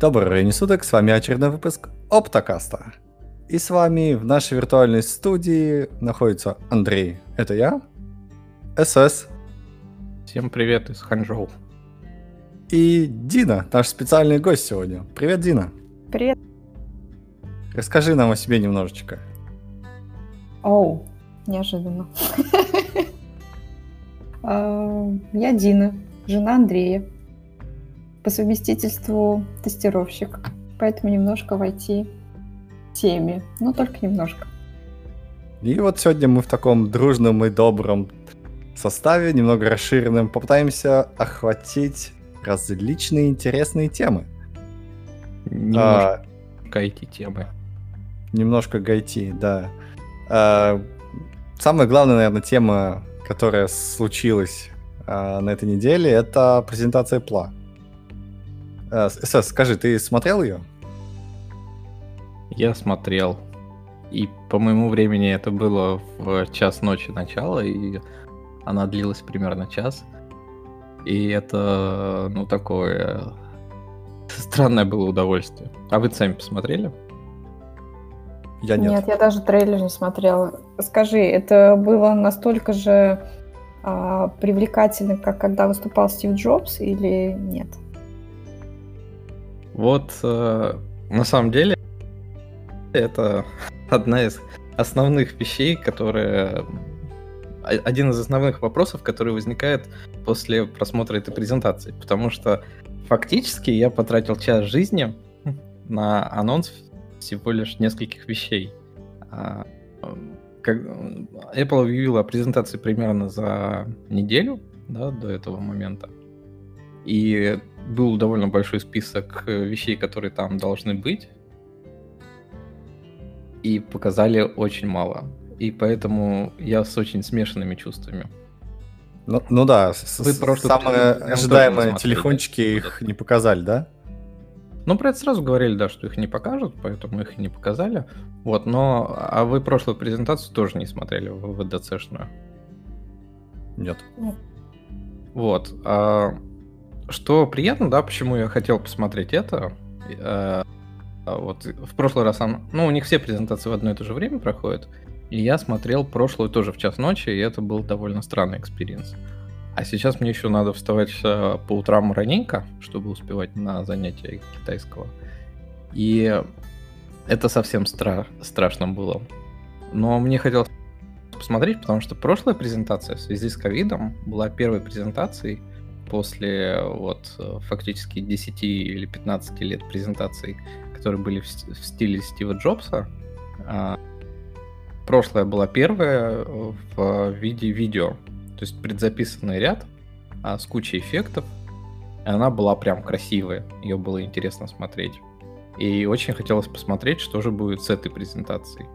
Доброго времени суток, с вами очередной выпуск Оптокаста. И с вами в нашей виртуальной студии находится Андрей, это я, СС. Всем привет из Ханчжоу. И Дина, наш специальный гость сегодня. Привет, Дина. Привет. Расскажи нам о себе немножечко. Оу, неожиданно. А, я Дина, жена Андрея. По совместительству тестировщик, поэтому немножко в IT-теме, но только немножко. И вот сегодня мы в таком дружном и добром составе, немного расширенном, попытаемся охватить различные интересные темы. Немножко а, IT-темы. Немножко гайти, да. А, самая главная, наверное, тема, которая случилась а, на этой неделе, это презентация Пла. А, СС, скажи, ты смотрел ее? Я смотрел. И по моему времени это было в час ночи начала, и она длилась примерно час. И это, ну, такое странное было удовольствие. А вы сами посмотрели? Я нет. Нет, я даже трейлер не смотрела. Скажи, это было настолько же а, привлекательно, как когда выступал Стив Джобс, или нет? Вот, э, на самом деле, это одна из основных вещей, которые один из основных вопросов, который возникает после просмотра этой презентации, потому что фактически я потратил час жизни на анонс всего лишь нескольких вещей. А, как, Apple объявила о презентации примерно за неделю да, до этого момента. И был довольно большой список вещей, которые там должны быть. И показали очень мало и поэтому я с очень смешанными чувствами. Ну, ну да, Вы самые ожидаемые телефончики их не показали, да? Ну, про это сразу говорили, да, что их не покажут, поэтому их и не показали. Вот, но... А вы прошлую презентацию тоже не смотрели WWDC шную? Нет. Вот. А, что приятно, да, почему я хотел посмотреть это. А, вот в прошлый раз, он, ну, у них все презентации в одно и то же время проходят. И я смотрел прошлую тоже в час ночи, и это был довольно странный experience. А сейчас мне еще надо вставать э, по утрам раненько, чтобы успевать на занятия китайского. И это совсем стра- страшно было. Но мне хотелось посмотреть, потому что прошлая презентация в связи с ковидом была первой презентацией после вот фактически 10 или 15 лет презентаций, которые были в, стиле Стива Джобса. А, прошлая была первая э, в виде видео. То есть предзаписанный ряд а, с кучей эффектов. И она была прям красивая. Ее было интересно смотреть. И очень хотелось посмотреть, что же будет с этой презентацией.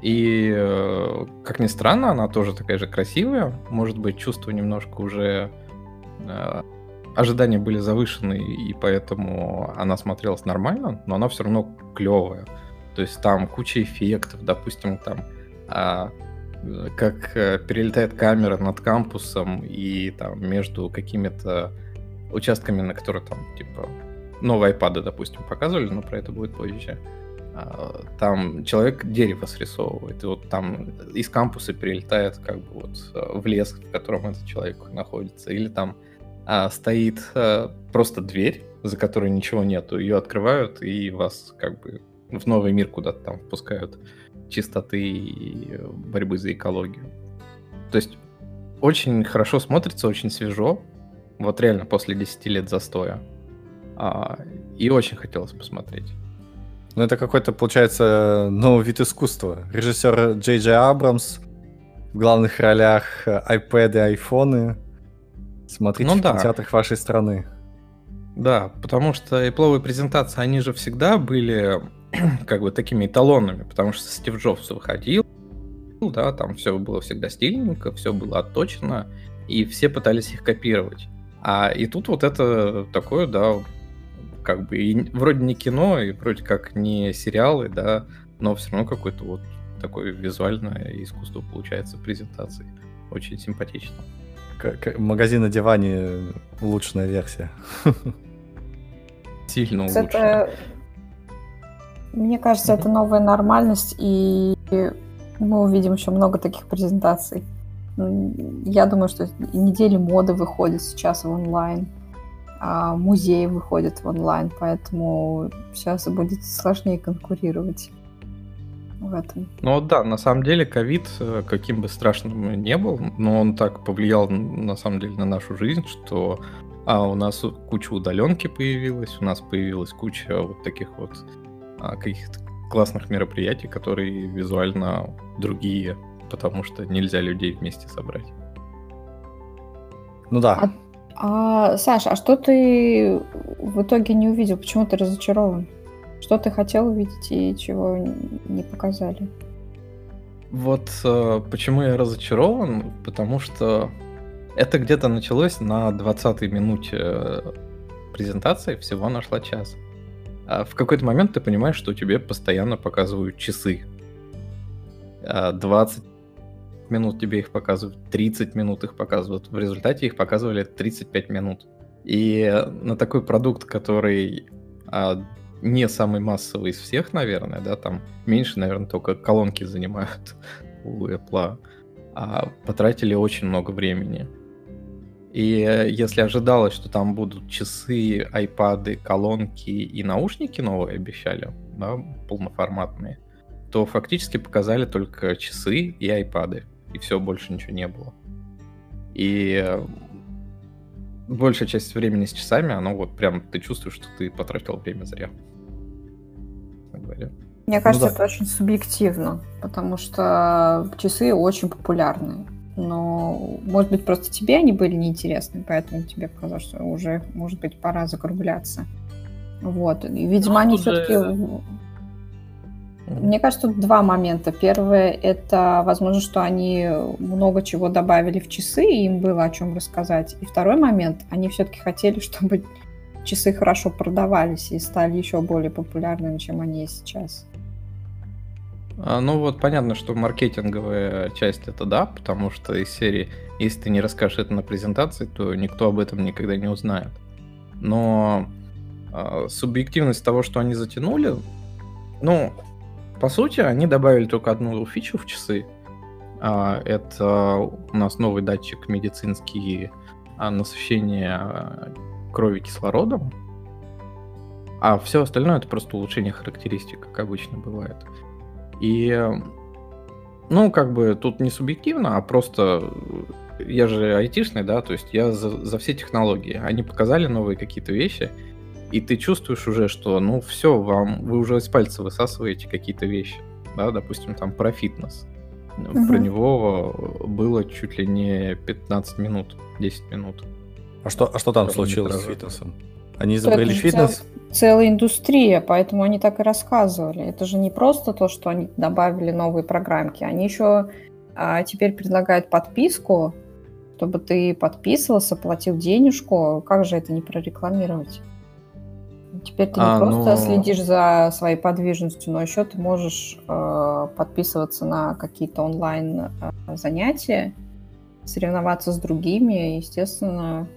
И, э, как ни странно, она тоже такая же красивая. Может быть, чувства немножко уже... Э, ожидания были завышены, и поэтому она смотрелась нормально, но она все равно клевая. То есть там куча эффектов, допустим, там а, как а, перелетает камера над кампусом и там между какими-то участками, на которые там типа новые iPad, допустим, показывали, но про это будет позже. А, там человек дерево срисовывает, и вот там из кампуса перелетает как бы вот в лес, в котором этот человек находится, или там а, стоит а, просто дверь, за которой ничего нету, ее открывают и вас как бы в новый мир куда-то там впускают чистоты и борьбы за экологию. То есть очень хорошо смотрится, очень свежо. Вот реально после 10 лет застоя. А, и очень хотелось посмотреть. Ну, это какой-то, получается, новый вид искусства. Режиссер Джей Джей Абрамс в главных ролях iPad и айфоны. Смотрите ну, в да. кинотеатрах вашей страны. Да, потому что Apple презентации, они же всегда были как бы такими эталонами, потому что Стив Джобс выходил, да, там все было всегда стильненько, все было отточено, и все пытались их копировать. А и тут вот это такое, да, как бы и вроде не кино, и вроде как не сериалы, да, но все равно какое-то вот такое визуальное искусство получается презентации. Очень симпатично. Как магазин на диване улучшенная версия. сильно. Это... Мне кажется, это новая нормальность, и мы увидим еще много таких презентаций. Я думаю, что недели моды выходят сейчас в онлайн, а музеи выходят в онлайн, поэтому сейчас будет сложнее конкурировать в этом. Ну да, на самом деле ковид, э, каким бы страшным не был, но он так повлиял на самом деле на нашу жизнь, что а, у нас куча удаленки появилась, у нас появилась куча вот таких вот а, каких-то классных мероприятий, которые визуально другие, потому что нельзя людей вместе собрать. Ну да. А, а, Саша, а что ты в итоге не увидел? Почему ты разочарован? Что ты хотел увидеть и чего не показали? Вот э, почему я разочарован, потому что это где-то началось на 20-й минуте э, презентации, всего нашла час. А в какой-то момент ты понимаешь, что тебе постоянно показывают часы. 20 а минут тебе их показывают, 30 минут их показывают. В результате их показывали 35 минут. И на такой продукт, который а, не самый массовый из всех, наверное, да, там меньше, наверное, только колонки занимают у Apple, а потратили очень много времени. И э, если ожидалось, что там будут часы, айпады, колонки и наушники новые обещали, да, полноформатные, то фактически показали только часы и айпады. И все, больше ничего не было. И э, большая часть времени с часами, оно вот прям ты чувствуешь, что ты потратил время зря. Мне кажется, ну, да. это очень субъективно, потому что часы очень популярны но, может быть, просто тебе они были неинтересны, поэтому тебе показалось, что уже, может быть, пора закругляться. Вот. И, видимо, ну, они все-таки... Же... Мне кажется, тут два момента. Первое, это, возможно, что они много чего добавили в часы, и им было о чем рассказать. И второй момент, они все-таки хотели, чтобы часы хорошо продавались и стали еще более популярными, чем они сейчас. А, ну вот понятно, что маркетинговая часть это да, потому что из серии, если ты не расскажешь это на презентации, то никто об этом никогда не узнает. Но э, субъективность того, что они затянули, ну, по сути, они добавили только одну фичу в часы. А, это у нас новый датчик медицинский а, насыщения крови кислородом. А все остальное это просто улучшение характеристик, как обычно бывает. И, ну, как бы тут не субъективно, а просто я же айтишный, да, то есть я за, за все технологии. Они показали новые какие-то вещи, и ты чувствуешь уже, что, ну, все, вам, вы уже из пальца высасываете какие-то вещи, да, допустим, там про фитнес. Угу. Про него было чуть ли не 15 минут, 10 минут. А что, а что там случилось с фитнесом? Они изобрели фитнес? целая индустрия, поэтому они так и рассказывали. Это же не просто то, что они добавили новые программки, они еще а, теперь предлагают подписку, чтобы ты подписывался, платил денежку. Как же это не прорекламировать? Теперь ты не а, просто ну... следишь за своей подвижностью, но еще ты можешь э, подписываться на какие-то онлайн э, занятия, соревноваться с другими, естественно,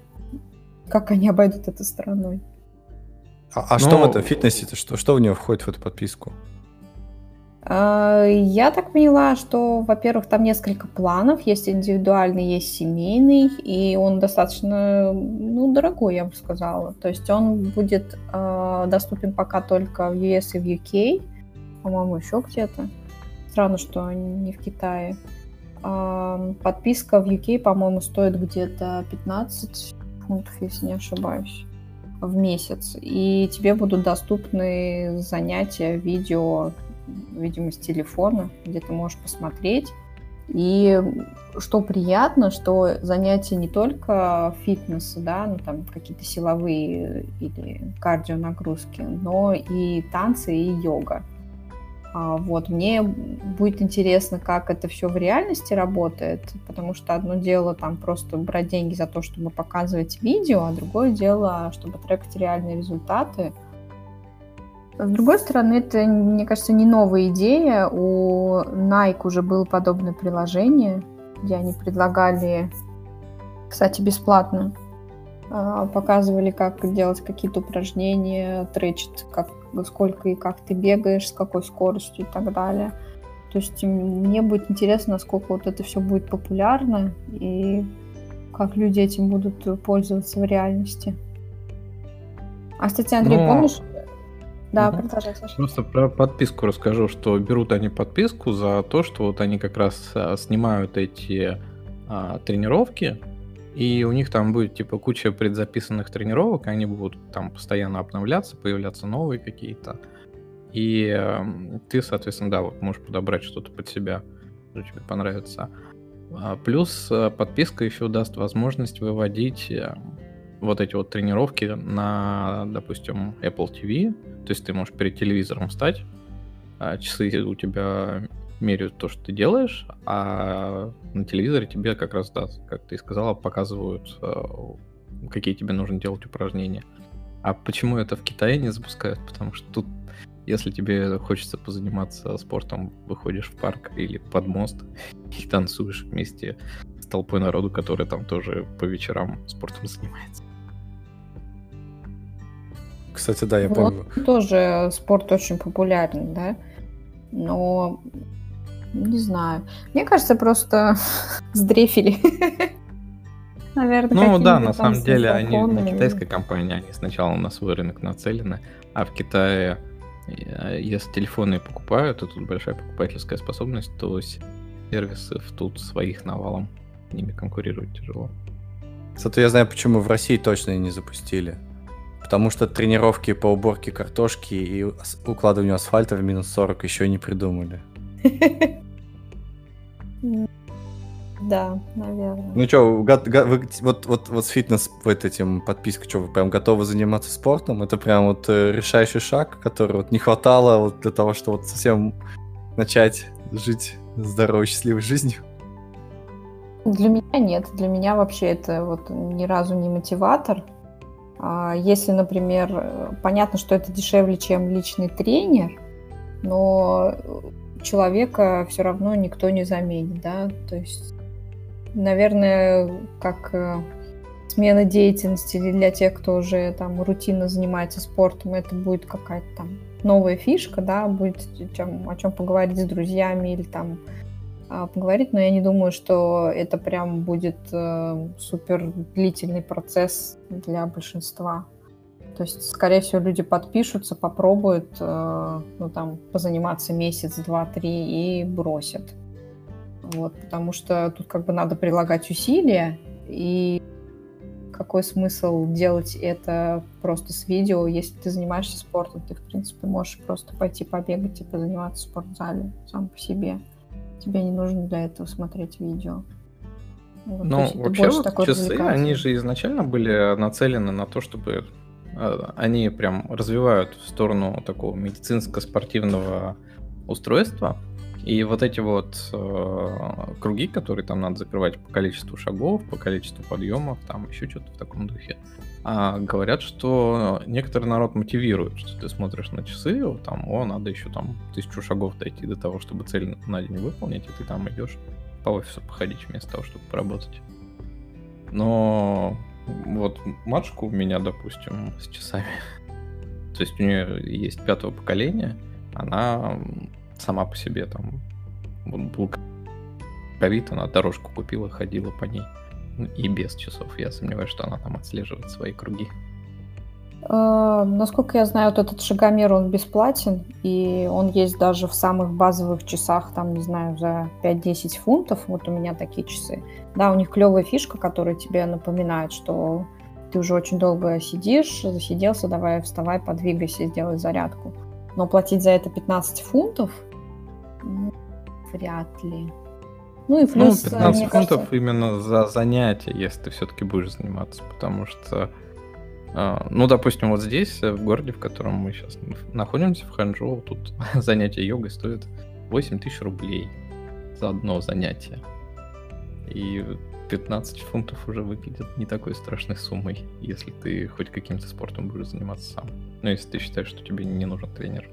как они обойдут это стороной. А, а Но... что в этом фитнесе? Что, что в него входит в эту подписку? А, я так поняла, что, во-первых, там несколько планов. Есть индивидуальный, есть семейный, и он достаточно, ну, дорогой, я бы сказала. То есть он будет э, доступен пока только в US и в UK, по-моему, еще где-то. Странно, что не в Китае. Э, подписка в UK, по-моему, стоит где-то 15 фунтов, если не ошибаюсь в месяц, и тебе будут доступны занятия, видео, видимо, с телефона, где ты можешь посмотреть. И что приятно, что занятия не только фитнеса, да, ну там какие-то силовые или кардио нагрузки, но и танцы и йога. А, вот, мне будет интересно, как это все в реальности работает, потому что одно дело там просто брать деньги за то, чтобы показывать видео, а другое дело, чтобы трекать реальные результаты. С другой стороны, это, мне кажется, не новая идея. У Nike уже было подобное приложение, где они предлагали, кстати, бесплатно, показывали, как делать какие-то упражнения, тречит, как, сколько и как ты бегаешь, с какой скоростью и так далее. То есть мне будет интересно, насколько вот это все будет популярно и как люди этим будут пользоваться в реальности. А, кстати, Андрей, Но... помнишь? Да, угу. продолжай, Саша. Просто про подписку расскажу, что берут они подписку за то, что вот они как раз а, снимают эти а, тренировки, и у них там будет типа куча предзаписанных тренировок, они будут там постоянно обновляться, появляться новые какие-то. И э, ты, соответственно, да, вот можешь подобрать что-то под себя, что тебе понравится. А, плюс э, подписка еще даст возможность выводить э, вот эти вот тренировки на, допустим, Apple TV. То есть ты можешь перед телевизором встать, а часы у тебя меряют то, что ты делаешь, а на телевизоре тебе как раз, да, как ты сказала, показывают, э, какие тебе нужно делать упражнения. А почему это в Китае не запускают? Потому что тут, если тебе хочется позаниматься спортом, выходишь в парк или под мост и танцуешь вместе с толпой народу, который там тоже по вечерам спортом занимается. Кстати, да, я вот помню. Тоже спорт очень популярен, да? Но не знаю. Мне кажется, просто сдрефили. Наверное, ну да, на самом деле они не китайская компания, они сначала на свой рынок нацелены, а в Китае, э, если телефоны покупают, и тут большая покупательская способность, то сервисов тут своих навалом, с ними конкурировать тяжело. Зато я знаю, почему в России точно не запустили. Потому что тренировки по уборке картошки и укладыванию асфальта в минус 40 еще не придумали. Да, наверное. Ну что, вы, вот, вот, вот с фитнес вот этим подпиской, что вы прям готовы заниматься спортом? Это прям вот э, решающий шаг, который вот не хватало вот для того, чтобы вот совсем начать жить здоровой, счастливой жизнью? Для меня нет. Для меня вообще это вот ни разу не мотиватор. А если, например, понятно, что это дешевле, чем личный тренер, но человека все равно никто не заменит, да, то есть, наверное, как э, смена деятельности для тех, кто уже там рутинно занимается спортом, это будет какая-то там новая фишка, да, будет чем, о чем поговорить с друзьями или там а, поговорить, но я не думаю, что это прям будет э, супер длительный процесс для большинства. То есть, скорее всего, люди подпишутся, попробуют, э, ну, там, позаниматься месяц, два, три и бросят. Вот, потому что тут как бы надо прилагать усилия, и какой смысл делать это просто с видео, если ты занимаешься спортом, ты, в принципе, можешь просто пойти побегать и позаниматься в спортзале сам по себе. Тебе не нужно для этого смотреть видео. Вот, ну, вообще вот часы, они же изначально были нацелены на то, чтобы они прям развивают в сторону такого медицинско-спортивного устройства. И вот эти вот э, круги, которые там надо закрывать по количеству шагов, по количеству подъемов, там еще что-то в таком духе, а, говорят, что некоторый народ мотивирует, что ты смотришь на часы, там, о, надо еще там тысячу шагов дойти до того, чтобы цель на день выполнить, и ты там идешь по офису походить вместо того, чтобы поработать. Но вот матушка у меня, допустим, с часами. То есть у нее есть пятого поколения, она сама по себе там вот был ковид, она дорожку купила, ходила по ней. Ну, и без часов. Я сомневаюсь, что она там отслеживает свои круги. Uh, насколько я знаю, вот этот шагомер, он бесплатен, и он есть даже в самых базовых часах, там, не знаю, за 5-10 фунтов, вот у меня такие часы. Да, у них клевая фишка, которая тебе напоминает, что ты уже очень долго сидишь, засиделся, давай вставай, подвигайся, сделай зарядку. Но платить за это 15 фунтов, ну, вряд ли. Ну и плюс... Ну, 15 фунтов кажется... именно за занятие, если ты все-таки будешь заниматься, потому что ну, допустим, вот здесь, э, в городе, в котором мы сейчас находимся, в Ханчжоу, тут занятие йогой стоит 8 тысяч рублей за одно занятие. И 15 фунтов уже выглядит не такой страшной суммой, если ты хоть каким-то спортом будешь заниматься сам. Ну, если ты считаешь, что тебе не нужен тренер.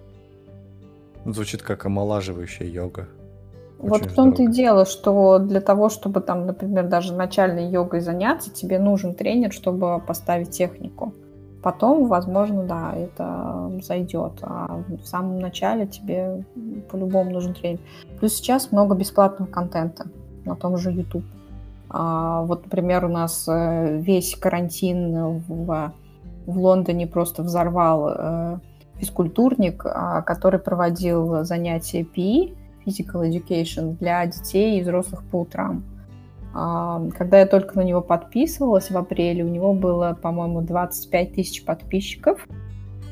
Звучит как омолаживающая йога. Вот в том-то и дело, что для того, чтобы там, например, даже начальной йогой заняться, тебе нужен тренер, чтобы поставить технику. Потом, возможно, да, это зайдет. А в самом начале тебе по-любому нужен тренер. Плюс сейчас много бесплатного контента на том же YouTube. А, вот, например, у нас э, весь карантин в, в Лондоне просто взорвал э, физкультурник, а, который проводил занятия PE, Physical Education, для детей и взрослых по утрам. А, когда я только на него подписывалась в апреле, у него было, по-моему, 25 тысяч подписчиков –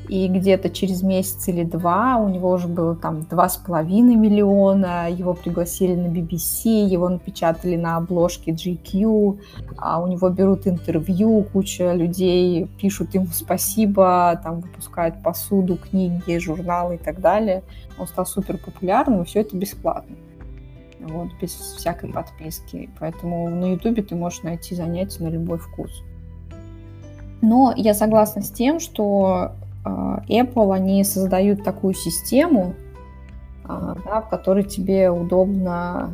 и где-то через месяц или два у него уже было там два с половиной миллиона, его пригласили на BBC, его напечатали на обложке GQ, а у него берут интервью, куча людей пишут ему спасибо, там выпускают посуду, книги, журналы и так далее. Он стал супер популярным, и все это бесплатно. Вот, без всякой подписки. Поэтому на Ютубе ты можешь найти занятия на любой вкус. Но я согласна с тем, что Apple, они создают такую систему, а, да, в которой тебе удобно,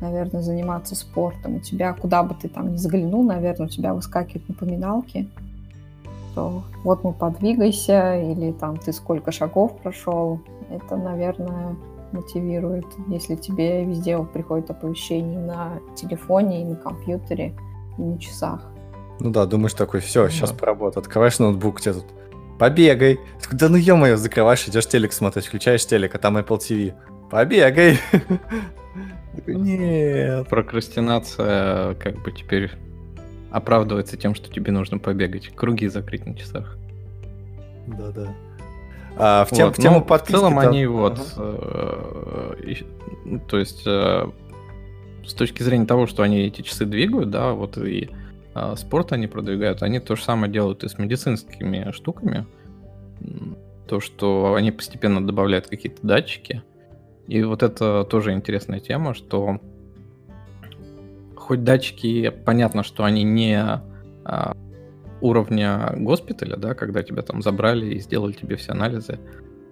наверное, заниматься спортом. У тебя, куда бы ты там ни заглянул, наверное, у тебя выскакивают напоминалки, что вот мы подвигайся, или там ты сколько шагов прошел. Это, наверное, мотивирует, если тебе везде приходит оповещение на телефоне и на компьютере, и на часах. Ну да, думаешь такой, все, сейчас да. поработаю. Открываешь ноутбук, тебе тут Побегай. Да ну ё-моё, закрываешь, идешь телек смотреть, включаешь телек, а там Apple TV. Побегай. Нет. Прокрастинация как бы теперь оправдывается тем, что тебе нужно побегать. Круги закрыть на часах. Да-да. А, в, тем, вот, в тему ну, подписки... В целом они вот... Э, то есть э, с точки зрения того, что они эти часы двигают, да, вот и а, спорт они продвигают, они то же самое делают и с медицинскими штуками. То, что они постепенно добавляют какие-то датчики. И вот это тоже интересная тема, что хоть датчики, понятно, что они не а, уровня госпиталя, да, когда тебя там забрали и сделали тебе все анализы,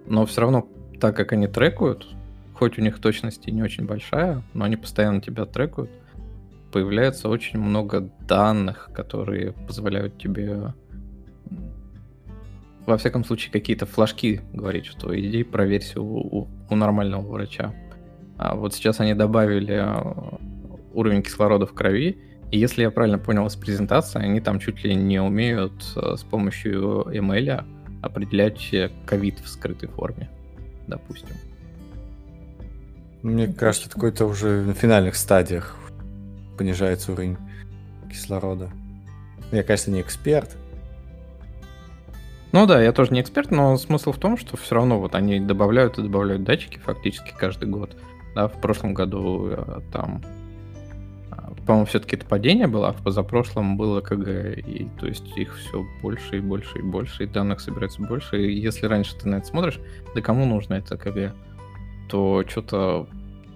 но все равно, так как они трекают, хоть у них точность и не очень большая, но они постоянно тебя трекают, появляется очень много данных, которые позволяют тебе во всяком случае, какие-то флажки говорить, что иди проверься у, у, у нормального врача. А вот сейчас они добавили а, уровень кислорода в крови, и если я правильно понял из презентации, они там чуть ли не умеют а, с помощью ML определять ковид в скрытой форме, допустим. Мне кажется, это какой-то уже на финальных стадиях понижается уровень кислорода. Я, конечно, не эксперт. Ну да, я тоже не эксперт, но смысл в том, что все равно вот они добавляют и добавляют датчики фактически каждый год. Да, в прошлом году э, там, а, по-моему, все-таки это падение было, а в позапрошлом было КГ, и то есть их все больше и больше и больше, и данных собирается больше. И если раньше ты на это смотришь, да кому нужно это КГ, то что-то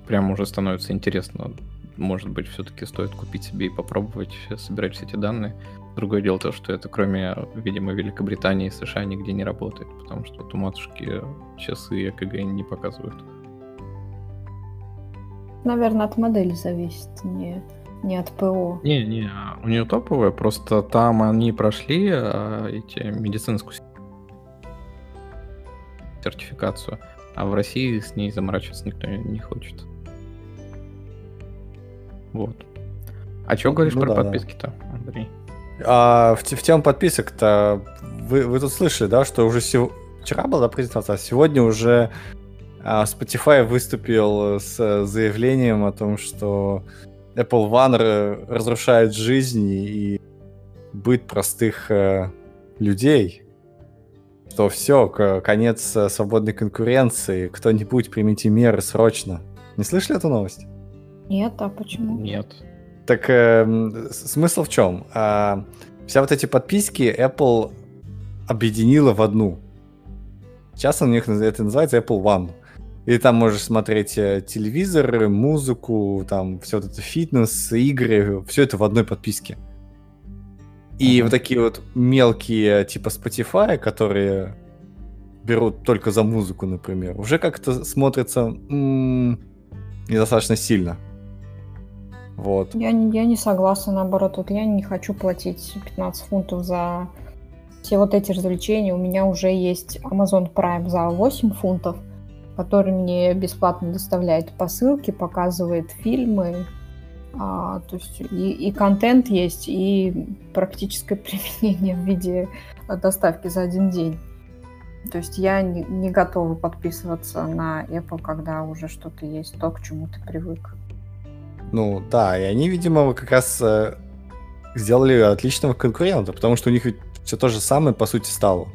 прям уже становится интересно может быть, все-таки стоит купить себе и попробовать собирать все эти данные. Другое дело то, что это кроме, видимо, Великобритании и США нигде не работает, потому что вот у матушки часы ЭКГ не показывают. Наверное, от модели зависит, не, не от ПО. Не, не, у нее топовая, просто там они прошли а, эти медицинскую сертификацию, а в России с ней заморачиваться никто не хочет. Вот. А что говоришь ну, про да, подписки-то, Андрей? А, в, в тему подписок-то вы, вы тут слышали, да, что уже сев... вчера была презентация, а сегодня уже а, Spotify выступил с заявлением о том, что Apple One разрушает жизнь и быт простых э, людей. Что все, конец э, свободной конкуренции, кто-нибудь примите меры срочно. Не слышали эту новость? Нет, а почему? Нет. Так э, смысл в чем? Э, вся вот эти подписки Apple объединила в одну. Сейчас у них это называется Apple One. И там можешь смотреть э, телевизор, музыку, там все вот это фитнес, игры, все это в одной подписке. И uh-huh. вот такие вот мелкие типа Spotify, которые берут только за музыку, например, уже как-то смотрится м- недостаточно сильно. Вот. Я, я не согласна, наоборот. Вот я не хочу платить 15 фунтов за все вот эти развлечения. У меня уже есть Amazon Prime за 8 фунтов, который мне бесплатно доставляет посылки, показывает фильмы. А, то есть и, и контент есть, и практическое применение в виде доставки за один день. То есть я не, не готова подписываться на Apple, когда уже что-то есть, то, к чему ты привык. Ну да, и они, видимо, как раз э, сделали отличного конкурента, потому что у них ведь все то же самое, по сути, стало.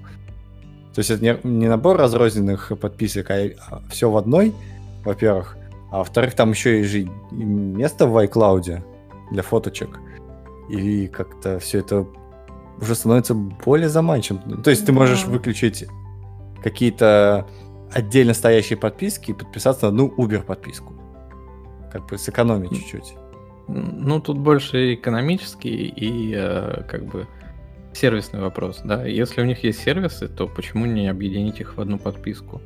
То есть это не, не набор разрозненных подписок, а все в одной, во-первых. А во-вторых, там еще и же место в iCloud для фоточек. И как-то все это уже становится более заманчивым. То есть ты можешь Да. выключить какие-то отдельно стоящие подписки и подписаться на одну Uber подписку. Как бы сэкономить чуть-чуть. Ну, тут больше экономический и э, как бы сервисный вопрос, да. Если у них есть сервисы, то почему не объединить их в одну подписку?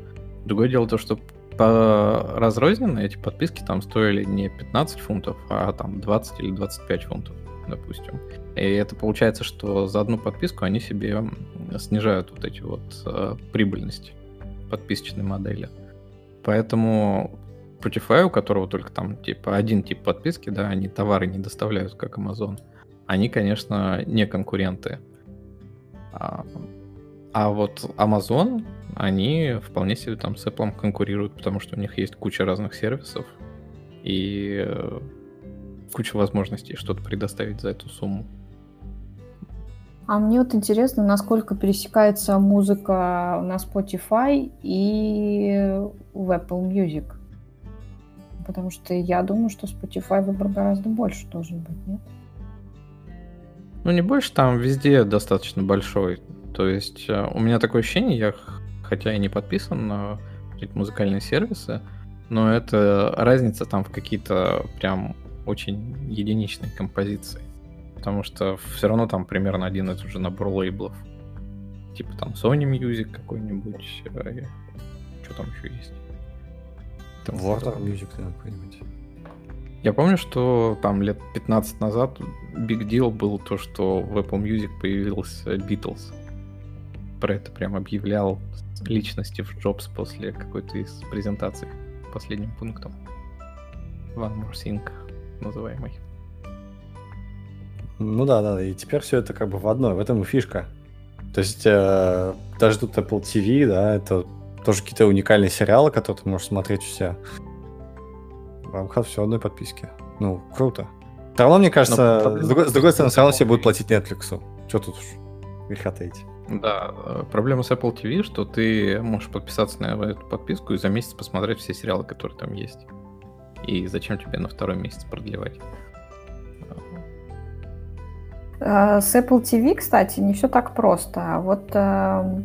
Другое дело то, что по разрозненно эти подписки там стоили не 15 фунтов, а там 20 или 25 фунтов, допустим. И это получается, что за одну подписку они себе снижают вот эти вот э, прибыльности подписочной модели. Поэтому Spotify, у которого только там типа один тип подписки, да, они товары не доставляют, как Amazon, они, конечно, не конкуренты. А, а вот Amazon, они вполне себе там с Apple конкурируют, потому что у них есть куча разных сервисов и э, куча возможностей что-то предоставить за эту сумму. А мне вот интересно, насколько пересекается музыка на Spotify и в Apple Music. Потому что я думаю, что Spotify выбор гораздо больше должен быть, нет? Ну, не больше, там везде достаточно большой. То есть э, у меня такое ощущение, я хотя и не подписан на музыкальные сервисы, но это разница там в какие-то прям очень единичные композиции. Потому что все равно там примерно один и тот же набор лейблов. Типа там Sony Music какой-нибудь. Что там еще есть? Там Warner Music, наверное, какой-нибудь. Я помню, что там лет 15 назад big deal был то, что в Apple Music появился Beatles. Про это прям объявлял лично Стив Джобс после какой-то из презентаций последним пунктом. One More Thing называемый. Ну да, да, и теперь все это как бы в одной, в этом и фишка. То есть э, даже тут Apple TV, да, это тоже какие-то уникальные сериалы, которые ты можешь смотреть у себя в рамках все одной подписки. Ну, круто. Все равно, мне кажется, проблема- с, другой, с другой стороны, все равно все будут платить Netflix. Что тут уж греха таить. Да, э, проблема с Apple TV, что ты можешь подписаться на эту подписку и за месяц посмотреть все сериалы, которые там есть. И зачем тебе на второй месяц продлевать? Э, С Apple TV, кстати, не все так просто. Вот э,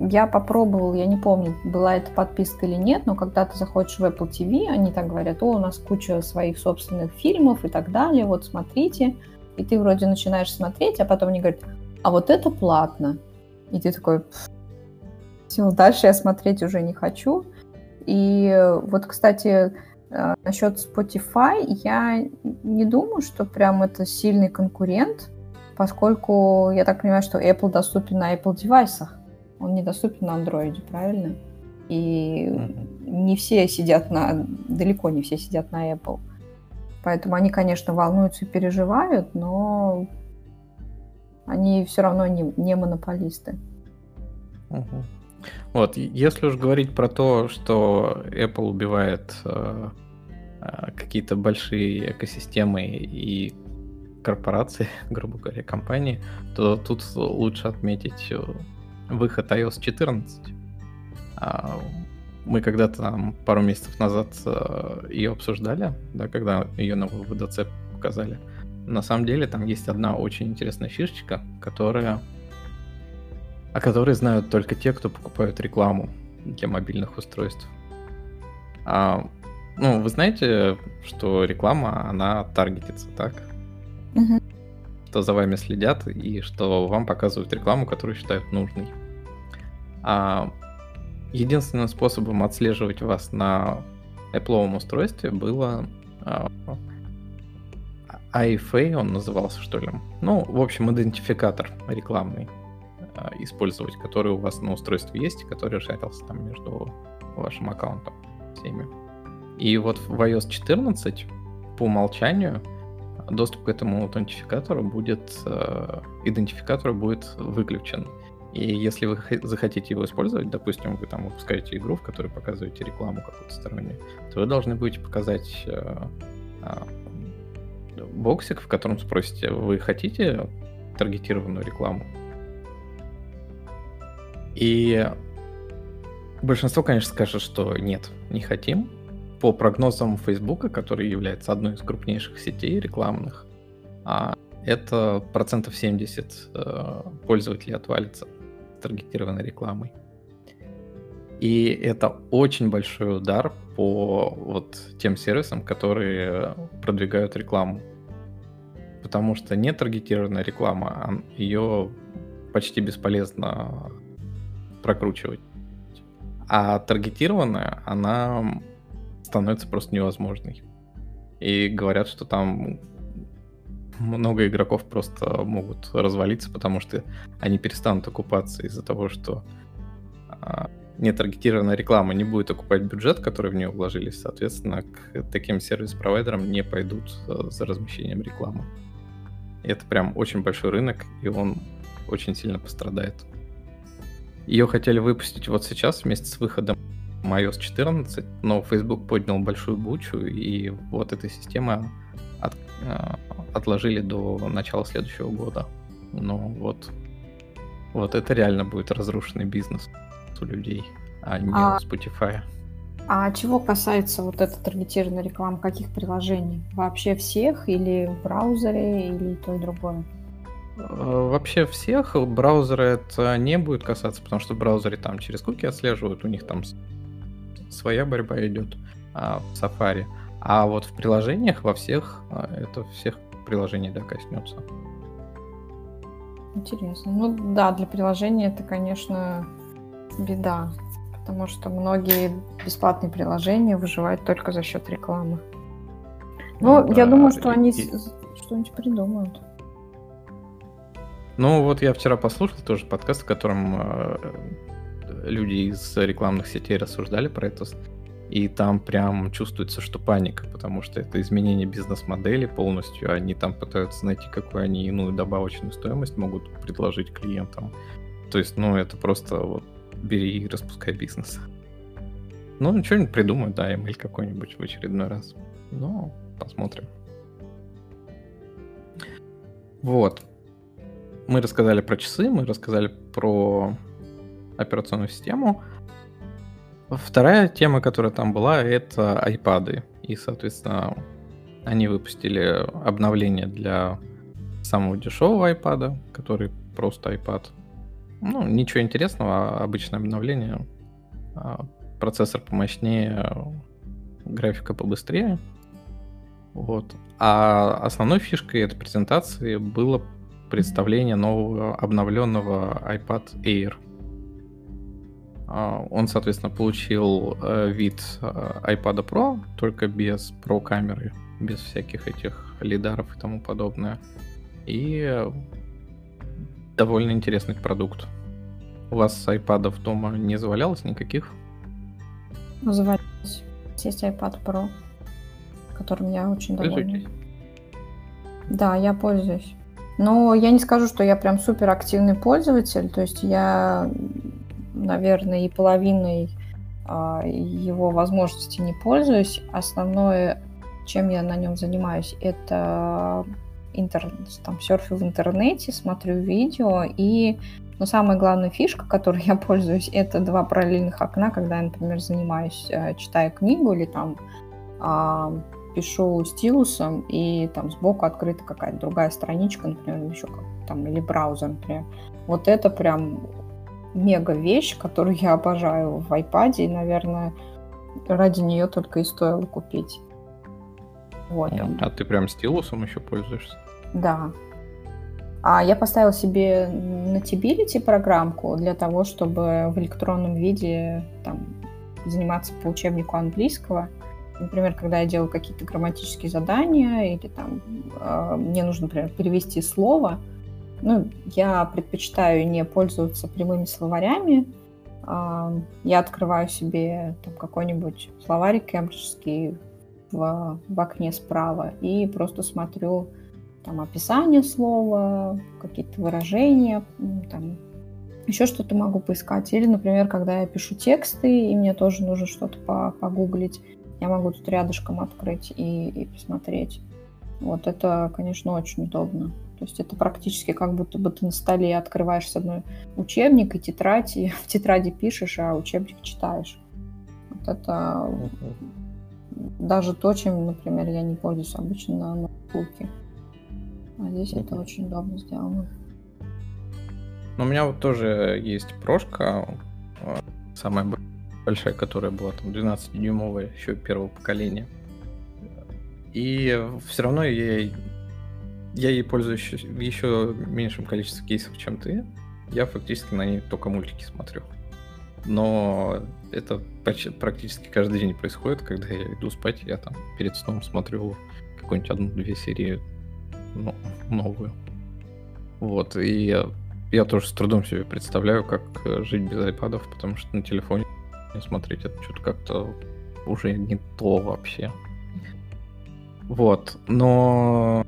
я попробовал, я не помню, была это подписка или нет, но когда ты заходишь в Apple TV, они так говорят, о, у нас куча своих собственных фильмов и так далее, вот смотрите. И ты вроде начинаешь смотреть, а потом они говорят, а вот это платно. И ты такой, все, дальше я смотреть уже не хочу. И вот, кстати, э, насчет Spotify, я не думаю, что прям это сильный конкурент, поскольку я так понимаю, что Apple доступен на Apple девайсах. Он недоступен на Android, правильно? И Мгм. не все сидят на... Далеко не все сидят на Apple. Поэтому они, конечно, волнуются и переживают, но они все равно не, не монополисты. Мгм. Вот, если уж говорить про то, что Apple убивает э, э, какие-то большие экосистемы и корпорации, грубо говоря, компании, то тут лучше отметить э, выход iOS 14. А, Мы когда-то пару месяцев назад ее обсуждали, да, когда ее на VDC показали. На самом деле там есть одна очень интересная фишечка, которая о которой знают только те, кто покупают рекламу для мобильных устройств. А, ну, вы знаете, что реклама, она таргетится, так? Мгм. Что за вами следят и что вам показывают рекламу, которую считают нужной. А единственным способом отслеживать вас на Apple устройстве было а, IFA, он назывался, что ли. Ну, в общем, идентификатор рекламный а, использовать, который у вас на устройстве есть, который шарился там между вашим аккаунтом всеми. И вот в iOS 14 по умолчанию доступ к этому аутентификатору будет, э, идентификатору будет выключен. И если вы захотите его использовать, допустим, вы там выпускаете игру, в которой показываете рекламу какую-то стороннюю, то вы должны будете показать э, э, боксик, в котором спросите, вы хотите таргетированную рекламу? И большинство, конечно, скажет, что нет, не хотим. По прогнозам Фейсбука, который является одной из крупнейших сетей рекламных, а это процентов 70 э, пользователей отвалится таргетированной рекламой. И это очень большой удар по вот тем сервисам, которые продвигают рекламу. Потому что не таргетированная реклама, ее почти бесполезно прокручивать. А таргетированная, она становится просто невозможной. И говорят, что там много игроков просто могут развалиться, потому что они перестанут окупаться из-за того, что а, нетаргетированная реклама не будет окупать бюджет, который в нее вложились, соответственно, к таким сервис-провайдерам не пойдут а, за размещением рекламы. И это прям очень большой рынок, и он очень сильно пострадает. Ее хотели выпустить вот сейчас вместе с выходом iOS 14, но Facebook поднял большую бучу, и вот эта система э, отложили до начала следующего года. Но вот, вот это реально будет разрушенный бизнес у людей, а не а, у Spotify. А чего касается вот этой таргетированной рекламы, каких приложений? Вообще всех или в браузере, или то и другое? Э, вообще всех браузеры это не будет касаться, потому что в браузере там через куки отслеживают, у них там своя борьба идет а, в Safari. А вот в приложениях во всех а, это всех приложений да, коснется. Интересно. Ну да, для приложения это, конечно, беда, потому что многие бесплатные приложения выживают только за счет рекламы. Ну, ну я да, думаю, что и, они и... что-нибудь придумают. Ну, вот я вчера послушал тоже подкаст, в котором э, люди из рекламных сетей рассуждали про это. И там прям чувствуется, что паника, потому что это изменение бизнес-модели полностью. Они там пытаются найти, какую они иную добавочную стоимость могут предложить клиентам. То есть, ну, это просто вот бери и распускай бизнес. Ну, что-нибудь придумают, да, email какой-нибудь в очередной раз. Ну, посмотрим. Вот. Мы рассказали про часы, мы рассказали про операционную систему. Вторая тема, которая там была, это iPad. И, соответственно, они выпустили обновление для самого дешевого iPad, который просто iPad. Ну, ничего интересного, а обычное обновление. А, процессор помощнее, графика побыстрее. Вот. А основной фишкой этой презентации было представление нового обновленного iPad Air – он, соответственно, получил э, вид э, iPad Pro, только без Pro камеры, без всяких этих лидаров и тому подобное. И довольно интересный продукт. У вас iPad дома не завалялось никаких? Завалялось. Есть iPad Pro, которым я очень довольна. Да, я пользуюсь. Но я не скажу, что я прям супер активный пользователь. То есть я наверное, и половиной а, его возможностей не пользуюсь. Основное, чем я на нем занимаюсь, это интер... там, серфю в интернете, смотрю видео и но самая главная фишка, которой я пользуюсь, это два параллельных окна, когда я, например, занимаюсь, э, читаю книгу или там а, пишу стилусом, и там сбоку открыта какая-то другая страничка, например, еще как там, или браузер, например. Вот это прям мега вещь, которую я обожаю в iPad, и, наверное, ради нее только и стоило купить. Вот. А ты прям стилусом еще пользуешься? Да. А я поставила себе на Notability программку для того, чтобы в электронном виде там, заниматься по учебнику английского. например, когда я делаю какие-то грамматические задания или там э, мне нужно, например, перевести слово, ну, я предпочитаю не пользоваться прямыми словарями. Э, я открываю себе там какой-нибудь словарик кембриджский в, в окне справа и просто смотрю там описание слова, какие-то выражения, там еще что-то могу поискать. Или, например, когда я пишу тексты, и мне тоже нужно что-то погуглить, я могу тут рядышком открыть и, и посмотреть. Вот это, конечно, очень удобно. То есть это практически как будто бы ты на столе открываешь с одной учебник и тетрадь, и в тетради пишешь, а учебник читаешь. Вот это даже то, чем, например, я не пользуюсь обычно на ноутбуке. А здесь это очень удобно сделано. Ну, у меня вот тоже есть прошка, а, самая большая, которая была там 12-дюймовая, еще первого поколения. И все равно я, я ей пользуюсь в еще меньшем количестве кейсов, чем ты. Я фактически на ней только мультики смотрю. Но это практически каждый день происходит, когда я иду спать, я там перед сном смотрю какую-нибудь одну-две серии ну, новую. Вот, и я, я тоже с трудом себе представляю, как э, жить без айпадов, потому что на телефоне смотреть это что-то как-то уже не то вообще. Вот, но...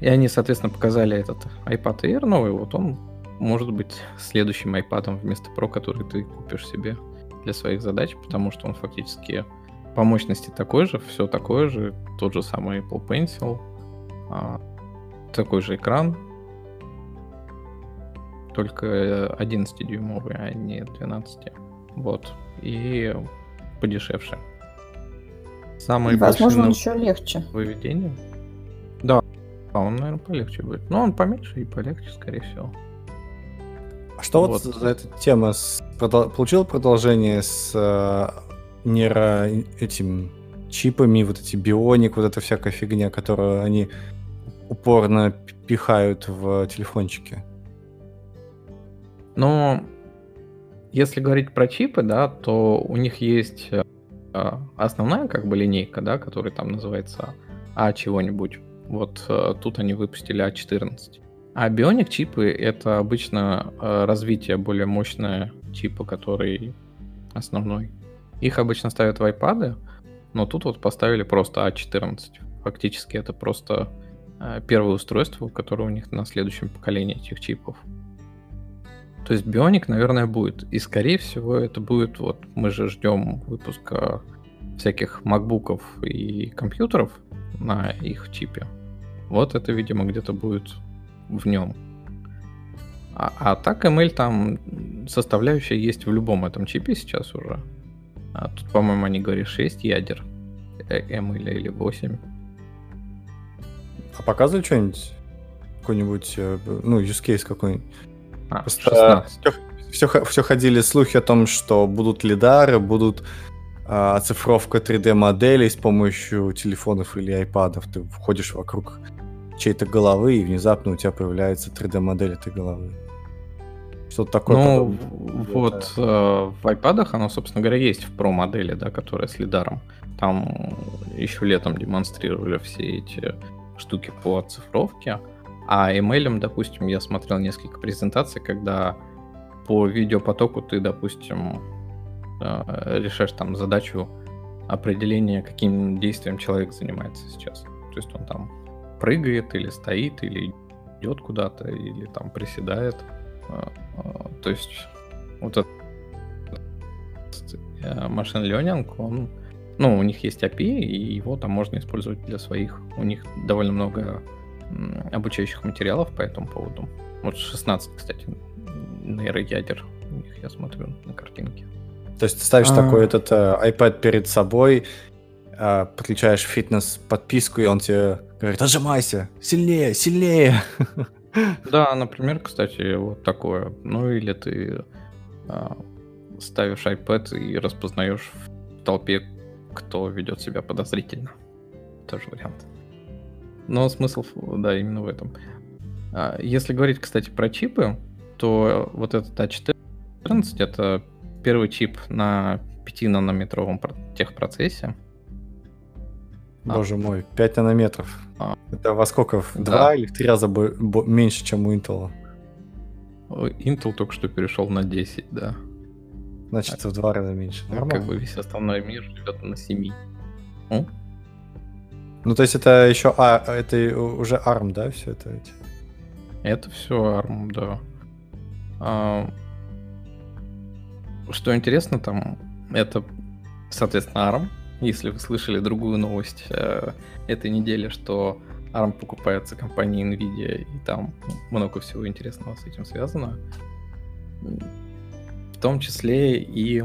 И они, соответственно, показали этот iPad Air новый, вот он может быть следующим iPad вместо Pro, который ты купишь себе для своих задач, потому что он фактически по мощности такой же, все такое же, тот же самый Apple Pencil, а, такой же экран, только 11-дюймовый, а не 12. Вот. И подешевше. Самый Возможно, он еще легче. Выведение. А он, наверное, полегче будет. Но он поменьше и полегче, скорее всего. А что вот, вот за эта тема с, продол, получила продолжение с э, нейро этим чипами, вот эти бионик, вот эта всякая фигня, которую они упорно пихают в телефончики? Ну, если говорить про чипы, да, то у них есть э, основная как бы линейка, да, которая там называется А чего-нибудь. Вот э, тут они выпустили А14. А Bionic чипы это обычно э, развитие более мощное чипа, который основной. Их обычно ставят в iPad, но тут вот поставили просто А14. Фактически это просто э, первое устройство, которое у них на следующем поколении этих чипов. То есть Bionic, наверное, будет. И, скорее всего, это будет, вот мы же ждем выпуска всяких макбуков и компьютеров на их чипе. Вот это, видимо, где-то будет в нем. А, а так ML там составляющая есть в любом этом чипе сейчас уже. А тут, по-моему, они говорят 6 ядер. ML или 8. А показывали что-нибудь? Какой-нибудь, э, ну, use case какой-нибудь? А, Все, все, все ходили слухи о том, что будут лидары, будут оцифровка 3D-моделей с помощью телефонов или айпадов. Ты входишь вокруг чьей-то головы, и внезапно у тебя появляется 3D-модель этой головы. Что-то такое. Ну, подобное. вот э, в iPad оно, собственно говоря, есть в Pro модели, да, которая с лидаром. Там еще летом демонстрировали все эти штуки по оцифровке. А email, допустим, я смотрел несколько презентаций, когда по видеопотоку ты, допустим, э, решаешь там задачу определения, каким действием человек занимается сейчас. То есть он там прыгает или стоит, или идет куда-то, или там приседает. Э, э, то есть вот этот машин learning, он, ну, у них есть API, и его там можно использовать для своих. У них довольно много обучающих материалов по этому поводу. Вот 16, кстати, нейроядер у них, я смотрю на картинке. То есть ты ставишь а... такой этот э, iPad перед собой, э, подключаешь фитнес-подписку, и он тебе говорит, отжимайся, сильнее, сильнее. Да, например, кстати, вот такое. Ну или ты э, ставишь iPad и распознаешь в толпе, кто ведет себя подозрительно. Тоже вариант. Но смысл, да, именно в этом. А, если говорить, кстати, про чипы, то вот этот А14 это первый чип на 5 нанометровом техпроцессе. А. Боже мой, 5 нанометров. А. Это во сколько? В Да. или в три раза бо- бо- меньше, чем у Intel? Intel только что перешел на 10, да. Значит, в два раза меньше. Ну, Нормально. Как бы весь остальной мир живет на 7. Ну, Ну, то есть это еще... А, это уже ARM, да, все это? Это все ARM, да. А, Что интересно там, это, соответственно, ARM. Если вы слышали другую новость э, этой недели, что ARM покупается компанией Nvidia, и там много всего интересного с этим связано. В том числе и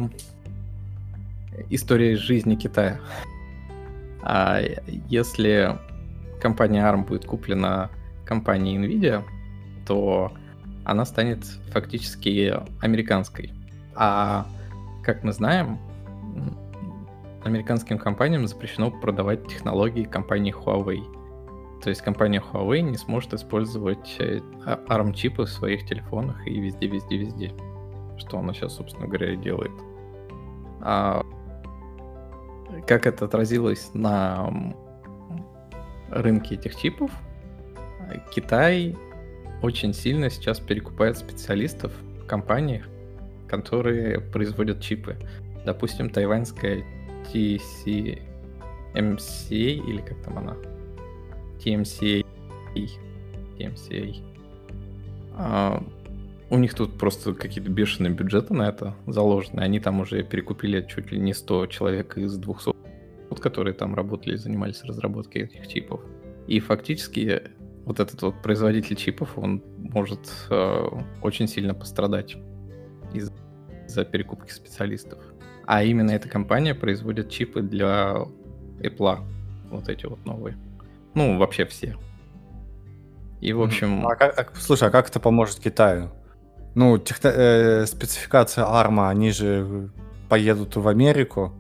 история из жизни Китая. А если компания ARM будет куплена компанией Nvidia, то она станет фактически американской. А как мы знаем, американским компаниям запрещено продавать технологии компании Huawei. То есть компания Huawei не сможет использовать э, а- ARM-чипы в своих телефонах и везде, везде, везде. Что она сейчас, собственно говоря, и делает. А как это отразилось на рынке этих чипов? Китай очень сильно сейчас перекупает специалистов в компаниях, которые производят чипы. Допустим, тайваньская TC MCA или как там она? TMCA. TMCA. А, у них тут просто какие-то бешеные бюджеты на это заложены. Они там уже перекупили чуть ли не 100 человек из 200, которые там работали и занимались разработкой этих чипов. И фактически вот этот вот производитель чипов, он может э, очень сильно пострадать из- из-за перекупки специалистов. А именно эта компания производит чипы для Apple, вот эти вот новые. Ну, вообще все. И, в общем, А как- а, слушай, а как это поможет Китаю? Ну, техно- э, спецификация ARM, они же поедут в Америку.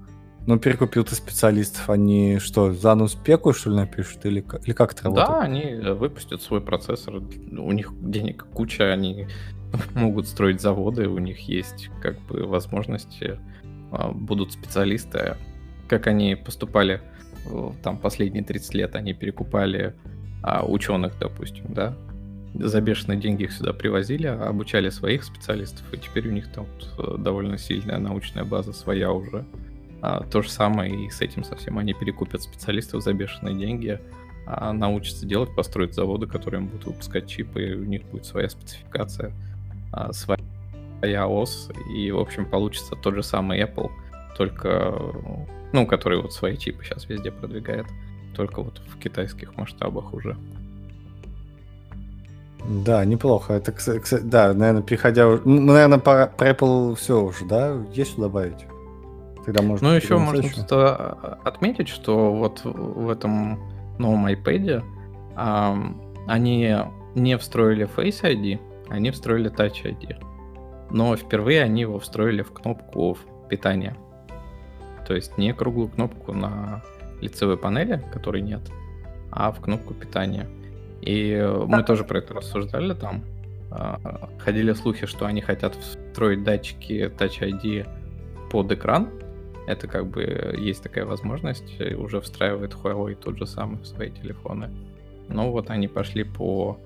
Ну, перекупил ты специалистов, они что, заново спеку, что ли, напишут? Или, или как это работает? да, они э, выпустят свой процессор. У них денег куча, они могут строить заводы, у них есть как бы возможности, а, будут специалисты. Как они поступали э, там последние 30 лет, они перекупали а, ученых, допустим, да, за бешеные деньги их сюда привозили, обучали своих специалистов, и теперь у них там э, довольно сильная научная база своя уже. А, то же самое и с этим совсем. Они перекупят специалистов за бешеные деньги, а, научатся делать, построят заводы, которые им будут выпускать чипы, и у них будет своя спецификация, а, своя ОС, и, в общем, получится тот же самый Apple, только, ну, который вот свои чипы сейчас везде продвигает, только вот в китайских масштабах уже. Да, неплохо. Это, кс- кс- да, наверное, переходя... у- Ну, наверное, про, про Apple все уже, да? Есть что добавить? Тогда можно... Ну, еще можно следующему. просто а, отметить, что вот в этом новом iPad ам, они не встроили Face ID, они встроили Touch ID. Но впервые они его встроили в кнопку питания. То есть не круглую кнопку на лицевой панели, которой нет, а в кнопку питания. И э, мы тоже про это рассуждали там. А, Ходили слухи, что они хотят встроить датчики Touch ID под экран. Это как бы есть такая возможность, уже встраивает Huawei тот же самый в свои телефоны. Но вот они пошли по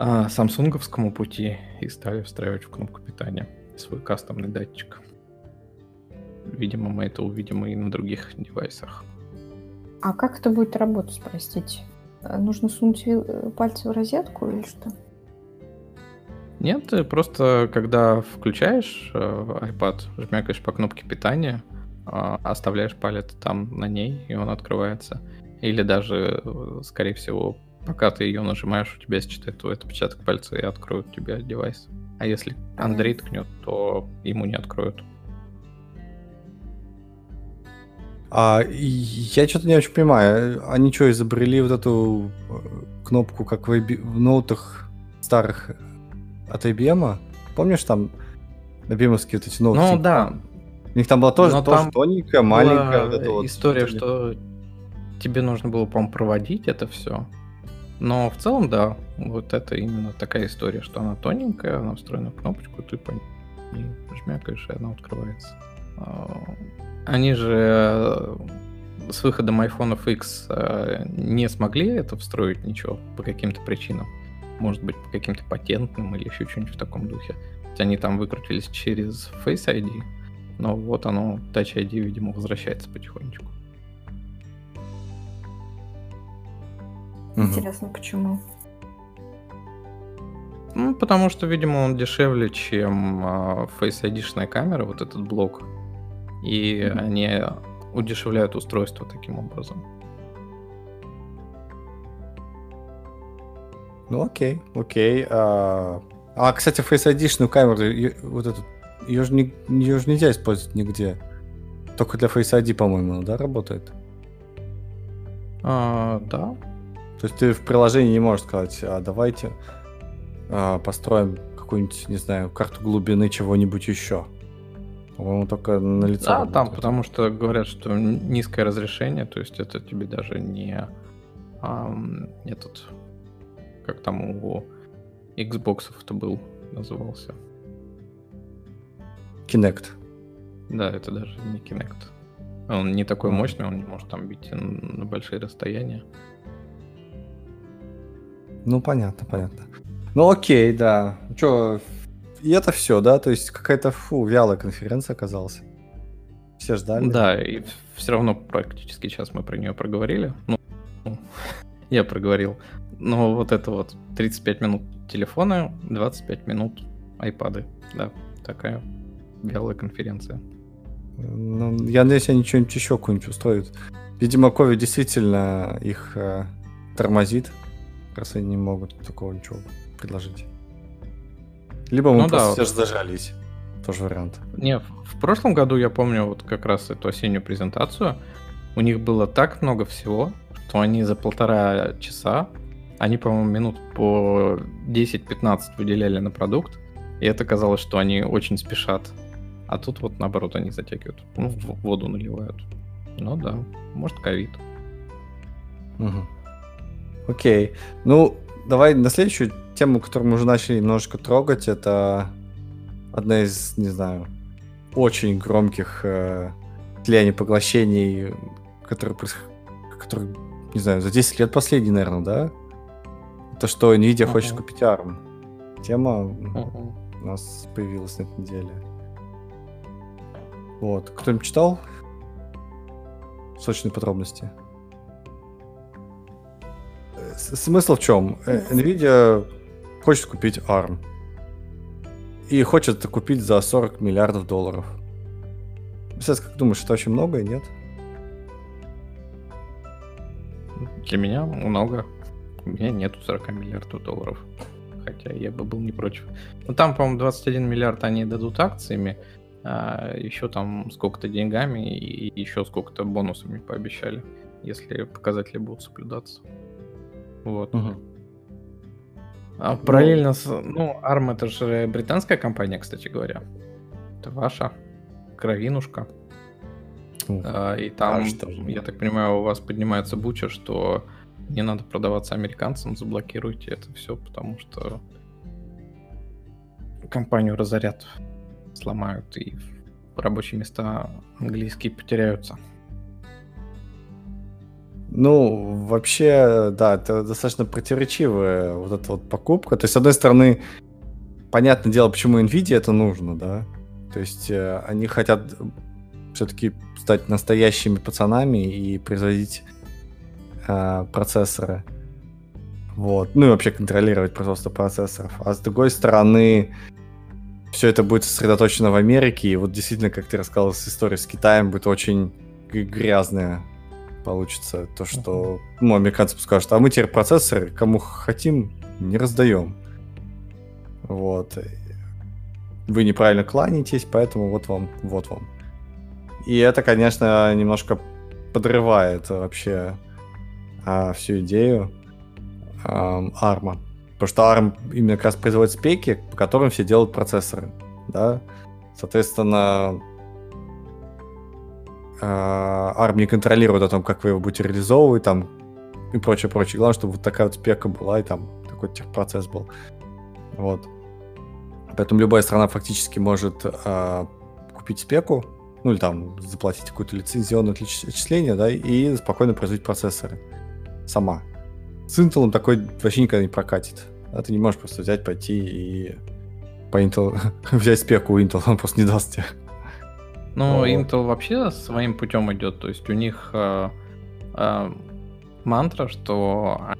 а, самсунговскому пути и стали встраивать в кнопку питания свой кастомный датчик. Видимо, мы это увидим и на других девайсах. А как это будет работать, простите? Э, Нужно сунуть э, пальцы в розетку или что? Нет, просто когда включаешь э, iPad, жмякаешь по кнопке питания, а, оставляешь палец там на ней, и он открывается. Или даже, э, скорее всего, пока ты ее нажимаешь, у тебя считает твой отпечаток пальца и откроют тебе девайс. А если Андрей ткнет, то ему не откроют. А я что-то не очень понимаю. Они что, изобрели вот эту э, кнопку, как в, IB в ноутах старых от IBM? Помнишь там IBM вот эти ноуты? Ну типа, да, У них там была тоже, Но тоже там тоненькая, маленькая. была вот история, вот что тебе нужно было, по-моему, проводить это все. Но в целом, да, вот это именно такая история, что она тоненькая, она встроена в кнопочку, ты по ней жмякаешь, и она открывается. А, Они же э, с выходом iPhone X э, не смогли это встроить ничего по каким-то причинам. Может быть, по каким-то патентным или еще что-нибудь в таком духе. Они там выкрутились через Face ID, но вот оно, Touch ID, видимо, возвращается потихонечку. Интересно, почему? Ну, потому что, видимо, он дешевле, чем э, Face ID-шная камера, вот этот блок. И mm-hmm. они удешевляют устройство таким образом. Ну окей, окей. А, а кстати, Face ID-шную камеру, вот эту, ее же, не, ее же нельзя использовать нигде. Только для Face ID, по-моему, да, работает? А, да. То есть ты в приложении не можешь сказать, а давайте а, построим какую-нибудь, не знаю, карту глубины чего-нибудь еще. По-моему, только на лицо. Да, работает. там, потому что говорят, что низкое разрешение, то есть это тебе даже не а, этот, как там у Xbox это был, назывался. Kinect. Да, это даже не Kinect. Он не такой мощный, он не может там бить на большие расстояния. Ну, понятно, понятно. Ну, окей, да. Че, и это все, да? То есть какая-то, фу, вялая конференция оказалась. Все ждали. Да, и все равно практически сейчас мы про нее проговорили. Ну, я проговорил. Но вот это вот 35 минут телефона, 25 минут айпады. Да, такая вялая конференция. Ну, я надеюсь, они что-нибудь еще какую-нибудь устроят. Видимо, COVID действительно их э, тормозит, раз они не могут такого ничего предложить. Либо мы ну, просто да. все зажались. Тоже вариант. Не, в прошлом году я помню вот как раз эту осеннюю презентацию. У них было так много всего, что они за полтора часа, они, по-моему, минут по 10-15 выделяли на продукт, и это казалось, что они очень спешат. А тут вот наоборот они затягивают, ну, в воду наливают. Ну да, может ковид. Угу. Окей. Ну, давай на следующую тему, которую мы уже начали немножко трогать, это одна из, не знаю, очень громких э, слияний поглощений, которые, которые, не знаю, за 10 лет последний, наверное, да? То, что Nvidia uh-huh. хочет купить ARM. Тема uh-huh. у нас появилась на этой неделе. Вот. Кто-нибудь читал? Сочные подробности. Смысл в чем? Э, Nvidia хочет купить ARM. И хочет это купить за 40 миллиардов долларов. Сейчас как думаешь, это очень много, нет? Для меня много. У меня нету 40 миллиардов долларов. Хотя я бы был не против. Но там, по-моему, 21 миллиард они дадут акциями, а еще там сколько-то деньгами и еще сколько-то бонусами пообещали, если показатели будут соблюдаться. Вот. Угу. А ну, параллельно с... Ну, ARM это же британская компания, кстати говоря. Это ваша кровинушка. а, и там, а я так понимаю, у вас поднимается буча, что не надо продаваться американцам, заблокируйте это все, потому что компанию разорят, сломают, и рабочие места английские потеряются. Ну, вообще, да, это достаточно противоречивая вот эта вот покупка. То есть, с одной стороны, понятное дело, почему Nvidia это нужно, да. То есть, э, они хотят все-таки стать настоящими пацанами и производить э, процессоры. Вот. Ну и вообще контролировать производство процессоров. А с другой стороны, все это будет сосредоточено в Америке. И вот действительно, как ты рассказал, с историей с Китаем будет очень грязная получится то, что ну, американцы скажут, а мы теперь процессоры кому хотим не раздаем. Вот. Вы неправильно кланяетесь, поэтому вот вам, вот вам. И это, конечно, немножко подрывает вообще а, всю идею а, ARM. Потому что ARM именно как раз производит спеки, по которым все делают процессоры. Да? Соответственно, ARM не контролирует о том, как вы его будете реализовывать, там, и прочее, прочее. Главное, чтобы вот такая вот спека была, и там такой техпроцесс был. Вот. Поэтому любая страна фактически может э, купить спеку ну или там заплатить какое-то лицензионное отчисление, да, и спокойно производить процессоры сама. С Intel такой вообще никогда не прокатит. А ты не можешь просто взять, пойти и по Intel взять спеку у Intel, он просто не даст тебе. Ну, вот. Intel вообще своим путем идет, то есть у них э, э, мантра, что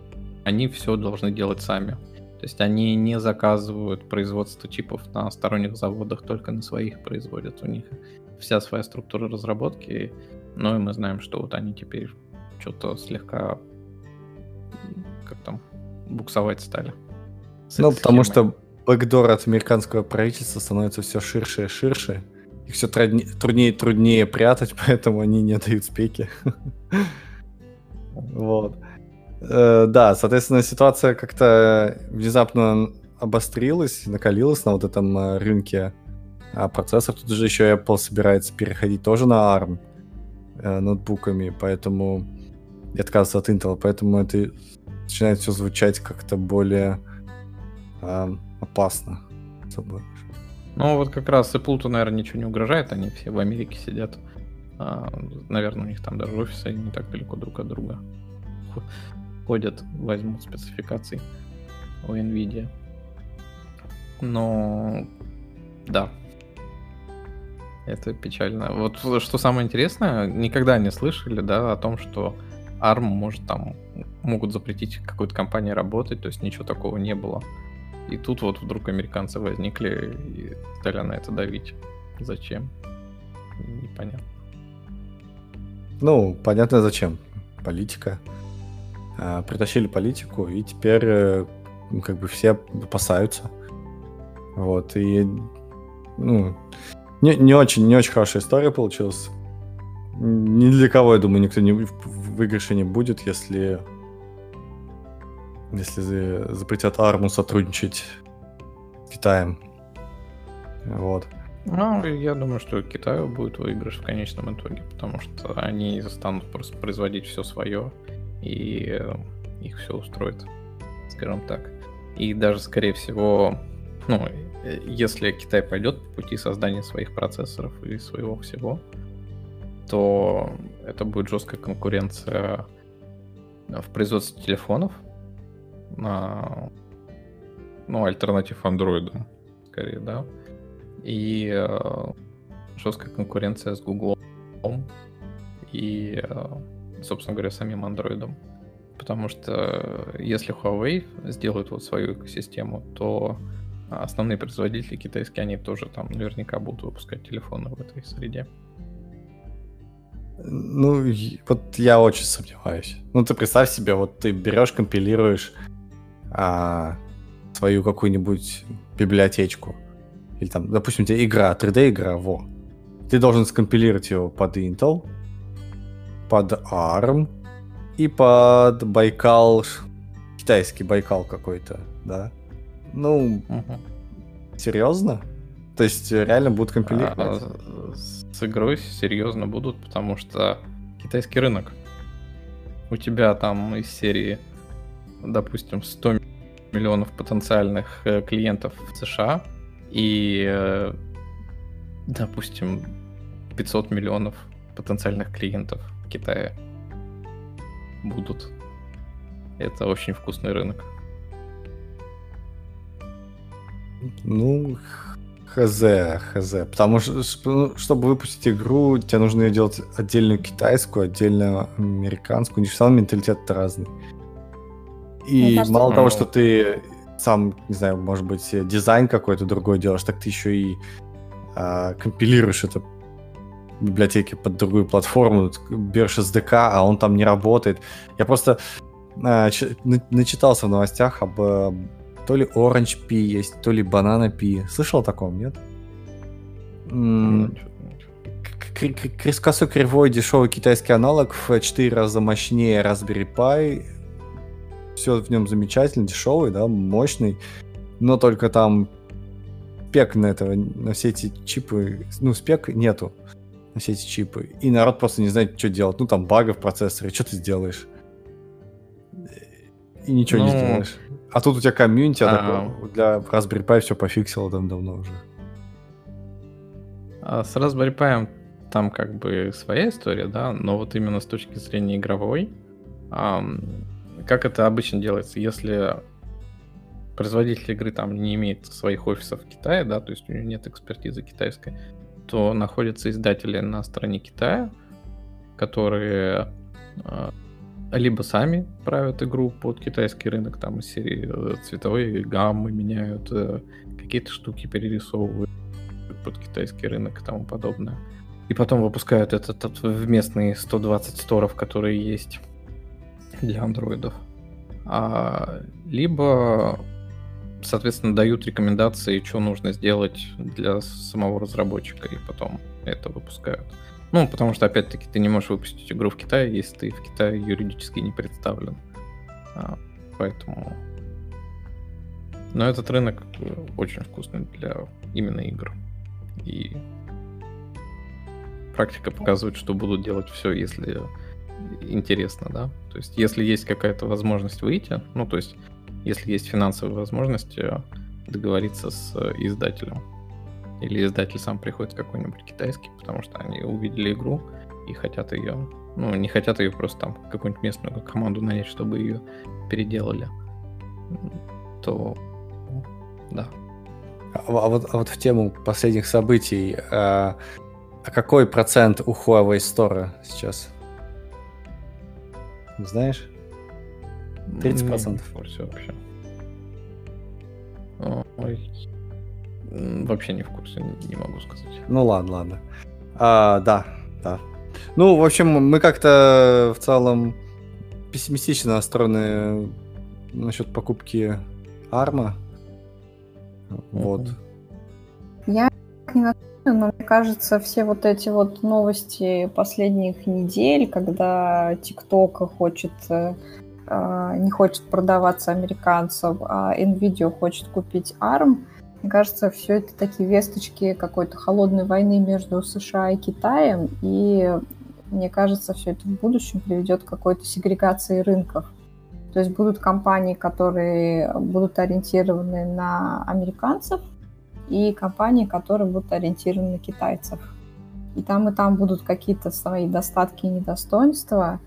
они все должны делать сами. То есть они не заказывают производство чипов на сторонних заводах, только на своих производят. У них вся своя структура разработки. Ну и мы знаем, что вот они теперь что-то слегка как там буксовать стали. Ну, потому что бэкдор от американского правительства становится все ширше и ширше. Их все труднее и труднее прятать, поэтому они не дают спеки. Вот. Э, да, соответственно, ситуация как-то внезапно обострилась, накалилась на вот этом э, рынке а процессоров. Тут же еще Apple собирается переходить тоже на ARM э, ноутбуками, поэтому и отказываться от Intel, поэтому это начинает все звучать как-то более э, опасно. Ну вот как раз Apple-то, наверное, ничего не угрожает, они все в Америке сидят. А, наверное, у них там даже офисы не так далеко друг от друга ходят, возьмут спецификации у NVIDIA. Но да, это печально. Вот что самое интересное, никогда не слышали, да, о том, что ARM может там могут запретить какой-то компании работать, то есть ничего такого не было. И тут вот вдруг американцы возникли и стали на это давить. Зачем? Непонятно. Ну, понятно зачем. Политика. А, притащили политику, и теперь э, как бы все опасаются. Вот, и ну, не, не очень, не очень хорошая история получилась. Ни для кого, я думаю, никто не в выигрыше не будет, если если запретят арму сотрудничать с Китаем. Вот. Ну, я думаю, что Китаю будет выигрыш в конечном итоге, потому что они станут просто производить все свое, и э, их все устроит, скажем так. И даже, скорее всего, ну, э, если Китай пойдет по пути создания своих процессоров и своего всего, то это будет жесткая конкуренция в производстве телефонов, на, ну, альтернатив андроиду, скорее, да, и э, жесткая конкуренция с Google и, э, собственно говоря, самим андроидом. Потому что если Huawei сделают вот свою экосистему, то основные производители китайские, они тоже там наверняка будут выпускать телефоны в этой среде. Ну, вот я очень сомневаюсь. Ну, ты представь себе, вот ты берешь, компилируешь а, свою какую-нибудь библиотечку. Или там, допустим, у тебя игра, 3D-игра, во. Ты должен скомпилировать его под Intel, под ARM и под Байкал, китайский Байкал какой-то, да. Ну, угу. серьезно? То есть реально будут компилировать? А, с игрой серьезно будут, потому что китайский рынок. У тебя там из серии, допустим, 100 миллионов потенциальных э, клиентов в США и, э, допустим, 500 миллионов потенциальных клиентов в Китае будут. Это очень вкусный рынок. Ну, хз, хз. Потому что, ну, чтобы выпустить игру, тебе нужно ее делать отдельную китайскую, отдельно американскую. У них все менталитет разный. И кажется, мало того, что ты сам, не знаю, может быть, дизайн какой-то другой делаешь, так ты еще и а, компилируешь это библиотеки под другую платформу, берешь SDK, а он там не работает. Я просто а, начитался в новостях об то ли Orange Pi есть, то ли Banana Pi. Слышал о таком, нет? Косой кривой дешевый китайский аналог в 4 раза мощнее Raspberry Pi. Все в нем замечательно, дешевый, да, мощный. Но только там спек на этого, на все эти чипы, ну, спек нету на все эти чипы. И народ просто не знает, что делать. Ну, там багы в процессоре, что ты сделаешь? И ничего ну, не сделаешь. А тут у тебя комьюнити, а для Raspberry Pi все пофиксило там давно уже. А с Raspberry Pi там как бы своя история, да, но вот именно с точки зрения игровой, как это обычно делается, если производитель игры там не имеет своих офисов в Китае, да, то есть у него нет экспертизы китайской, то находятся издатели на стороне Китая, которые э, либо сами правят игру под китайский рынок, там из серии э, цветовые гаммы меняют, э, какие-то штуки перерисовывают под китайский рынок и тому подобное. И потом выпускают этот, этот в местные 120 сторов, которые есть для андроидов. А, либо, соответственно, дают рекомендации, что нужно сделать для самого разработчика, и потом это выпускают. Ну, потому что, опять-таки, ты не можешь выпустить игру в Китае, если ты в Китае юридически не представлен. А, поэтому... Но этот рынок очень вкусный для именно игр. И практика показывает, что будут делать все, если интересно, да. То есть, если есть какая-то возможность выйти, ну, то есть, если есть финансовая возможность э, договориться с издателем, или издатель сам приходит какой-нибудь китайский, потому что они увидели игру и хотят ее, ну, не хотят ее просто там какую-нибудь местную команду нанять, чтобы ее переделали, то да. А, а, вот, а вот в тему последних событий, а, а какой процент у Huawei Store сейчас? Знаешь? 30%. Не в курсе вообще. Ой, Вообще не в курсе, не могу сказать. Ну ладно, ладно. А, да, да. Ну, в общем, мы как-то в целом пессимистично настроены насчет покупки Арма. Вот. Я не настроена, но мне кажется, все вот эти вот новости последних недель, когда ТикТок хочет э, а, не хочет продаваться американцам, а Nvidia хочет купить ARM, мне кажется, все это такие весточки какой-то холодной войны между США и Китаем, и мне кажется, все это в будущем приведет к какой-то сегрегации рынков. То есть будут компании, которые будут ориентированы на американцев, и компании, которые будут ориентированы на китайцев. И там и там будут какие-то свои достатки и недостоинства.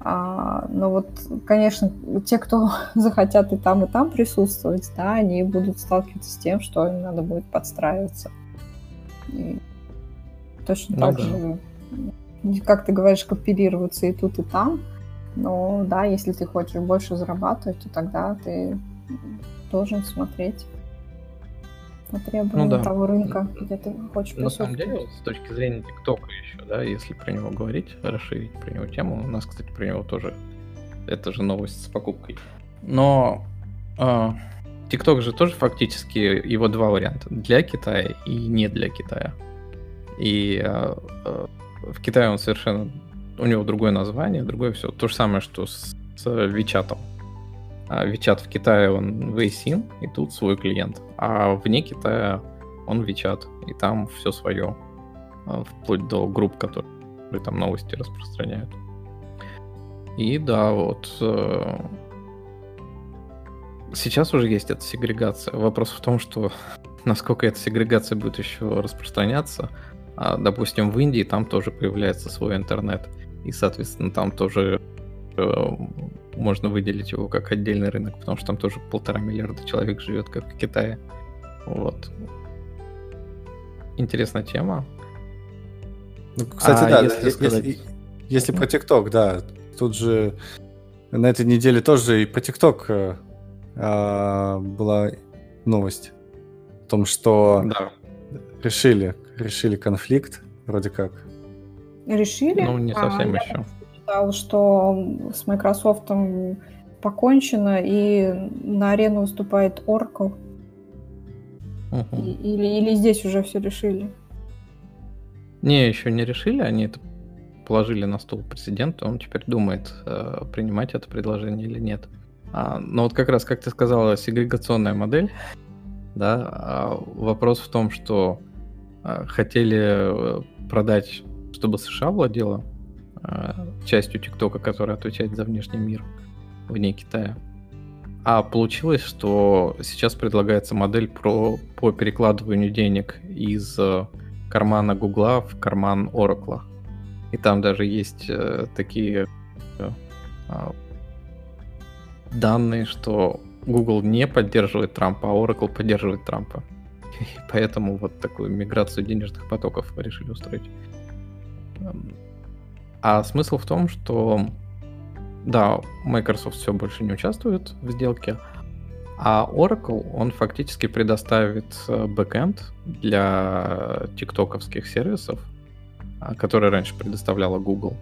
А, но вот, конечно, те, кто захотят и там, и там присутствовать, да, они будут сталкиваться с тем, что им надо будет подстраиваться. И точно ну, так да. же, как ты говоришь, кооперироваться и тут, и там. Но да, если ты хочешь больше зарабатывать, то тогда ты должен смотреть на требования ну, да. того рынка, где ты хочешь На самом деле, с точки зрения ТикТока еще, да, если про него говорить, расширить про него тему, у нас, кстати, про него тоже, это же новость с покупкой. Но а, ТикТок же тоже фактически его два варианта, для Китая и не для Китая. И а, а, в Китае он совершенно, у него другое название, другое все, то же самое, что с, с Вичатом. А WeChat в Китае он Weixin, и тут свой клиент. А вне Китая он WeChat, и там все свое. А, вплоть до групп, которые там новости распространяют. И да, вот э, сейчас уже есть эта сегрегация. Вопрос в том, что насколько эта сегрегация будет еще распространяться. А, допустим, в Индии там тоже появляется свой интернет. И, соответственно, там тоже э, можно выделить его как отдельный рынок, потому что там тоже полтора миллиарда человек живет, как в Китае. Вот. Интересная тема. Ну, кстати, а да, если, сказать... если, если про ТикТок, да, тут же на этой неделе тоже и про ТикТок э, а, была новость о том, что да. решили, решили конфликт, вроде как. Решили? Ну, не совсем а, еще читал, что с Microsoft покончено, и на арену выступает Oracle. Угу. Или, или здесь уже все решили? Не, еще не решили, они это положили на стол президенту, он теперь думает, э, принимать это предложение или нет. А, но вот как раз, как ты сказала, сегрегационная модель, да, а вопрос в том, что а, хотели э, продать, чтобы США владела Э, частью ТикТока, которая отвечает за внешний мир вне Китая. А получилось, что сейчас предлагается модель про, по перекладыванию денег из э, кармана Гугла в карман Оракла. И там даже есть э, такие э, а, данные, что Google не поддерживает Трампа, а Oracle поддерживает Трампа. И поэтому вот такую миграцию денежных потоков решили устроить. А смысл в том, что да, Microsoft все больше не участвует в сделке, а Oracle, он фактически предоставит э, бэкэнд для тиктоковских сервисов, а, которые раньше предоставляла Google.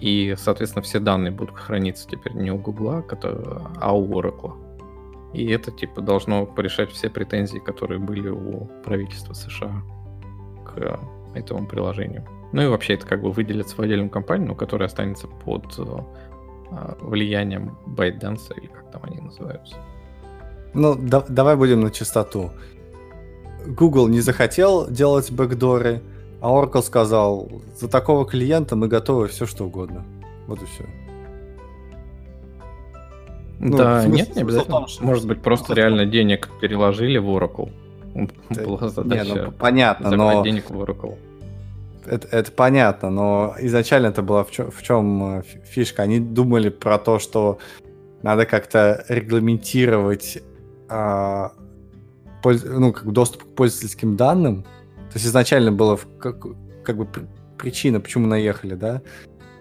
И, соответственно, все данные будут храниться теперь не у Google, а у Oracle. И это, типа, должно порешать все претензии, которые были у правительства США к этому приложению. Ну и вообще это как бы выделится в отдельную компанию, но которая останется под э, влиянием ByteDance, или как там они называются. Ну, да, давай будем на чистоту. Google не захотел делать бэкдоры, а Oracle сказал, за такого клиента мы готовы все что угодно. Вот и все. Ну, да, смысл, нет, не обязательно. Том, что... Может быть, просто реально денег переложили в Oracle. Да, Была задача не, ну, понятно, но... денег в Oracle. Это, это понятно, но изначально это была в чем, в чем э, фишка? Они думали про то, что надо как-то регламентировать а, польз... ну, как доступ к пользовательским данным. То есть изначально было как, как бы причина, почему наехали, да,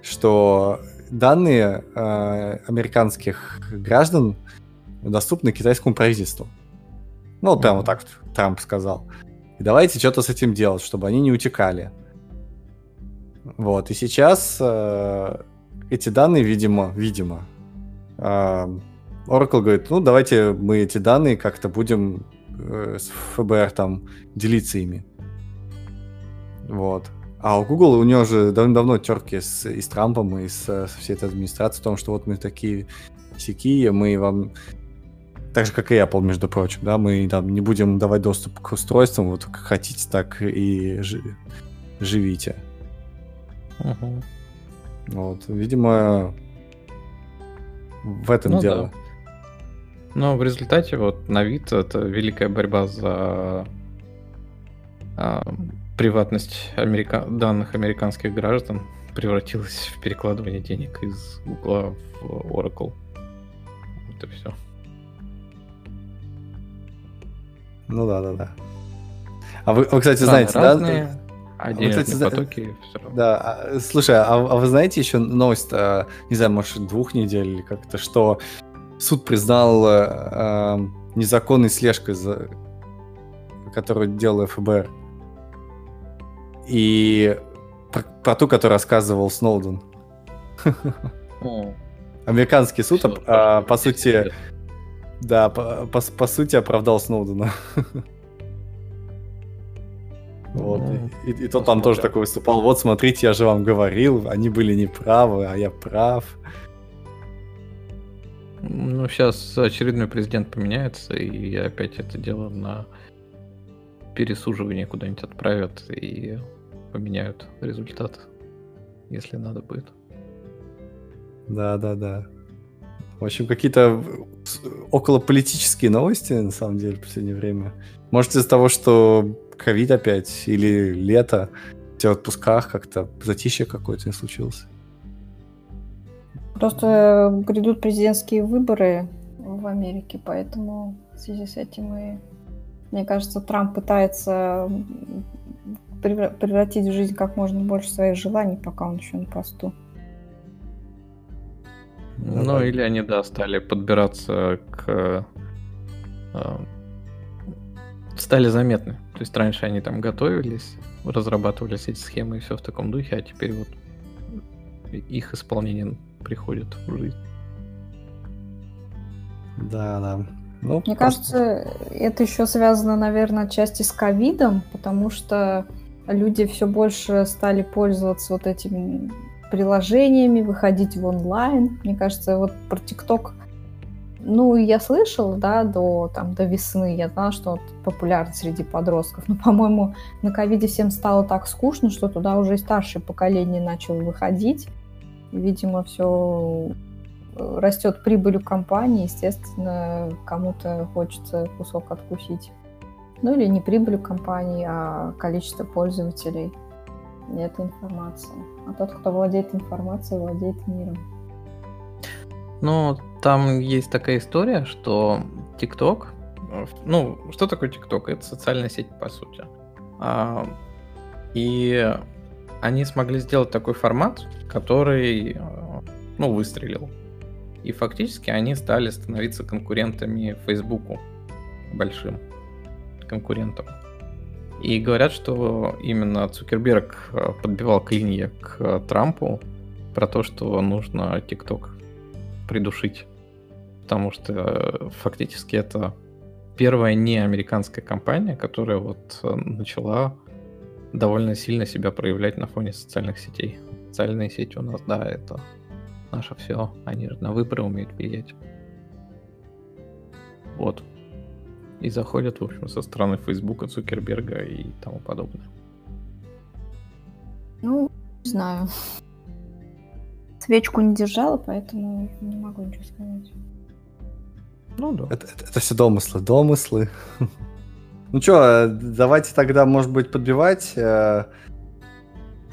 что данные э, американских граждан доступны китайскому правительству. Ну, вот прям вот так Трамп сказал. И давайте что-то с этим делать, чтобы они не утекали. Вот, и сейчас э, эти данные, видимо, видимо, э, Oracle говорит, ну, давайте мы эти данные как-то будем э, с ФБР там делиться ими. Вот. А у Google, у него же давно-давно терки с, и с Трампом, и с, со всей этой администрацией, о том, что вот мы такие сякие, мы вам так же, как и Apple, между прочим, да, мы там не будем давать доступ к устройствам, вот как хотите, так и жи- живите. Угу. Вот, видимо, в этом ну, дело. Да. Но в результате вот на вид это великая борьба за а, приватность америка... данных американских граждан превратилась в перекладывание денег из Google в Oracle. Вот и все. Ну да, да, да. А вы, вы кстати, Страны знаете, разные, да? А вы, кстати, потоки все равно. Да, а, слушай, а, а вы знаете еще новость, а, не знаю, может, двух недель или как-то, что суд признал а, незаконной слежкой, за, которую делала ФБР и про, про ту, которую рассказывал Сноуден. Американский суд, а, по сути, да, по сути оправдал Сноудена. Вот. И, и, и тот там тоже такой выступал. Вот, смотрите, я же вам говорил, они были неправы, а я прав. Ну, сейчас очередной президент поменяется, и опять это дело на пересуживание куда-нибудь отправят, и поменяют результат, если надо будет. Да, да, да. В общем, какие-то около политические новости, на самом деле, в последнее время. Может, из-за того, что ковид опять или лето, в отпусках как-то затишье какое-то не случилось. Просто грядут президентские выборы в Америке, поэтому в связи с этим и, мне кажется, Трамп пытается превратить в жизнь как можно больше своих желаний, пока он еще на посту. Ну, или они, да, стали подбираться к... Э, стали заметны. То есть раньше они там готовились, разрабатывались эти схемы и все в таком духе, а теперь вот их исполнение приходит в жизнь. Да, да. Ну, Мне просто... кажется, это еще связано, наверное, отчасти с ковидом, потому что люди все больше стали пользоваться вот этими приложениями, выходить в онлайн. Мне кажется, вот про ТикТок, ну, я слышала, да, до, там, до весны, я знала, что он популярен среди подростков, но, по-моему, на ковиде всем стало так скучно, что туда уже и старшее поколение начало выходить. Видимо, все э, растет прибыль у компании, естественно, кому-то хочется кусок откусить. Ну или не прибыль компании, а количество пользователей этой информации. А тот, кто владеет информацией, владеет миром. Ну, там есть такая история, что TikTok, ну, что такое TikTok? Это социальная сеть, по сути. А, и они смогли сделать такой формат, который, ну, выстрелил. И фактически они стали становиться конкурентами Фейсбуку, большим конкурентом. И говорят, что именно Цукерберг э, подбивал клинья к э, Трампу про то, что нужно ТикТок придушить. Потому что э, фактически это первая не американская компания, которая вот начала довольно сильно себя проявлять на фоне социальных сетей. Социальные сети у нас, да, это наше все. Они же на выборы умеют влиять. Вот и заходят, в общем, со стороны Фейсбука, Цукерберга и тому подобное. Ну, не знаю. Свечку не держала, поэтому не могу ничего сказать. Ну да. Это, это, это все домыслы, домыслы. Ну что, давайте тогда, может быть, подбивать. Э,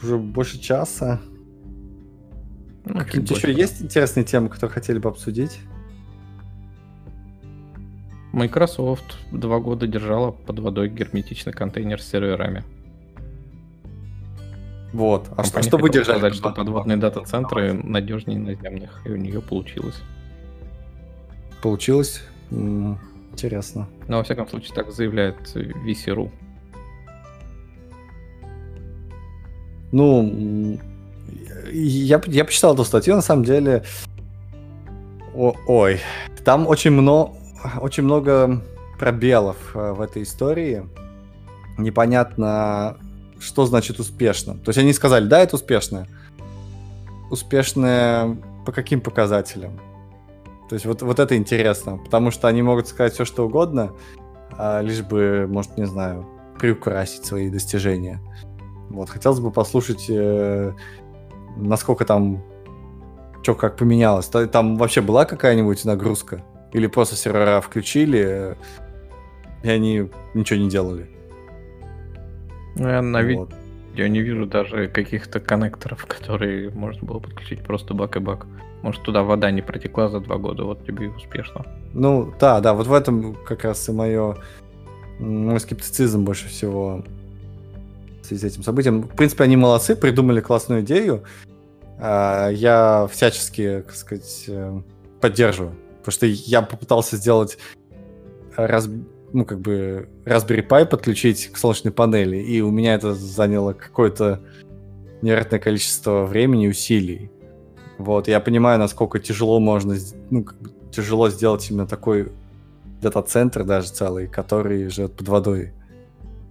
уже больше часа. Ну, Какие-то еще есть интересные темы, которые хотели бы обсудить? Microsoft два года держала под водой герметичный контейнер с серверами. Вот. А что, что вы держали? сказать, что подводные дата-центры надежнее наземных, и у нее получилось. Получилось? Интересно. Но, во всяком случае, так заявляет VC.ru. Ну, я, я почитал эту статью, на самом деле... О, ой, там очень много, очень много пробелов э, в этой истории. Непонятно, что значит успешно. То есть они сказали, да, это успешно. Успешное по каким показателям? То есть вот, вот это интересно, потому что они могут сказать все, что угодно, а лишь бы, может, не знаю, приукрасить свои достижения. Вот, хотелось бы послушать, э, насколько там, что как поменялось. Там вообще была какая-нибудь нагрузка? Или просто сервера включили, и они ничего не делали. Ну, я на вот. видео не вижу даже каких-то коннекторов, которые можно было подключить просто бак и бак. Может, туда вода не протекла за два года, вот тебе и успешно. Ну, да, да, вот в этом как раз и мое, мой скептицизм больше всего в связи с этим событием. В принципе, они молодцы, придумали классную идею. А, я всячески, так сказать, э, поддерживаю Потому что я попытался сделать раз, ну, как бы Raspberry Pi подключить к солнечной панели, и у меня это заняло какое-то невероятное количество времени и усилий. Вот, я понимаю, насколько тяжело можно, ну, как бы тяжело сделать именно такой дата-центр даже целый, который живет под водой.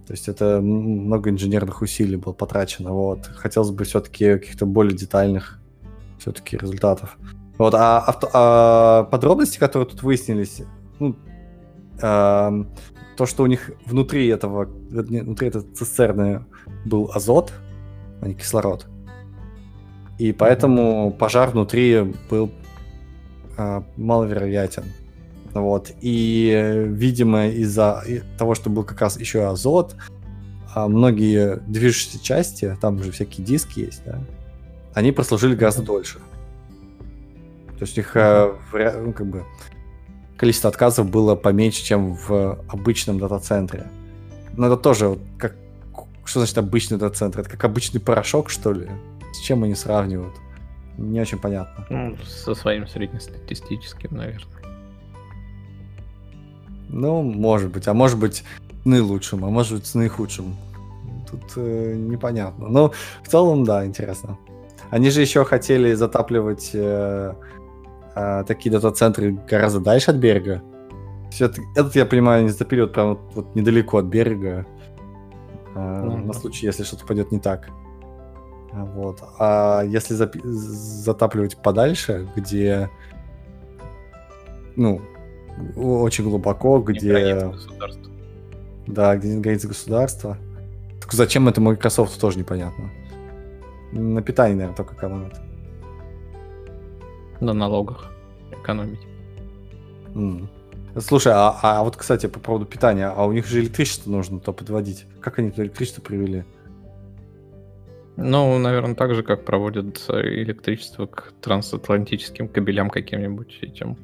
То есть это много инженерных усилий было потрачено. Вот. Хотелось бы все-таки каких-то более детальных все-таки результатов. Вот, а, а, а подробности, которые тут выяснились, ну, а, то, что у них внутри этого, внутри этой цистерны был азот, а не кислород. И поэтому пожар внутри был а, маловероятен. Вот. И, видимо, из-за того, что был как раз еще азот, а многие движущиеся части, там же всякие диски есть, да, они прослужили гораздо дольше. То есть их э, ну, как бы количество отказов было поменьше, чем в обычном дата-центре. Но это тоже как что значит обычный дата-центр? Это как обычный порошок, что ли? С чем они сравнивают? Не очень понятно. Ну, со своим среднестатистическим, наверное. Ну, может быть. А может быть, наилучшим, а может быть, с наихудшим. Тут э, непонятно. Но в целом, да, интересно. Они же еще хотели затапливать э, а, такие дата-центры гораздо дальше от берега. Это, этот, я понимаю, они запилят прямо вот, вот недалеко от берега. А, mm-hmm. На случай, если что-то пойдет не так. Вот. А если запи- затапливать подальше, где ну, очень глубоко, где... Да, где нет границы государства. Так зачем это Microsoft, тоже непонятно. На питании, наверное, только экономит на налогах экономить. Mm. Слушай, а, а вот, кстати, по поводу питания, а у них же электричество нужно то подводить. Как они это электричество привели? Ну, наверное, так же, как проводят электричество к трансатлантическим кабелям каким-нибудь этим.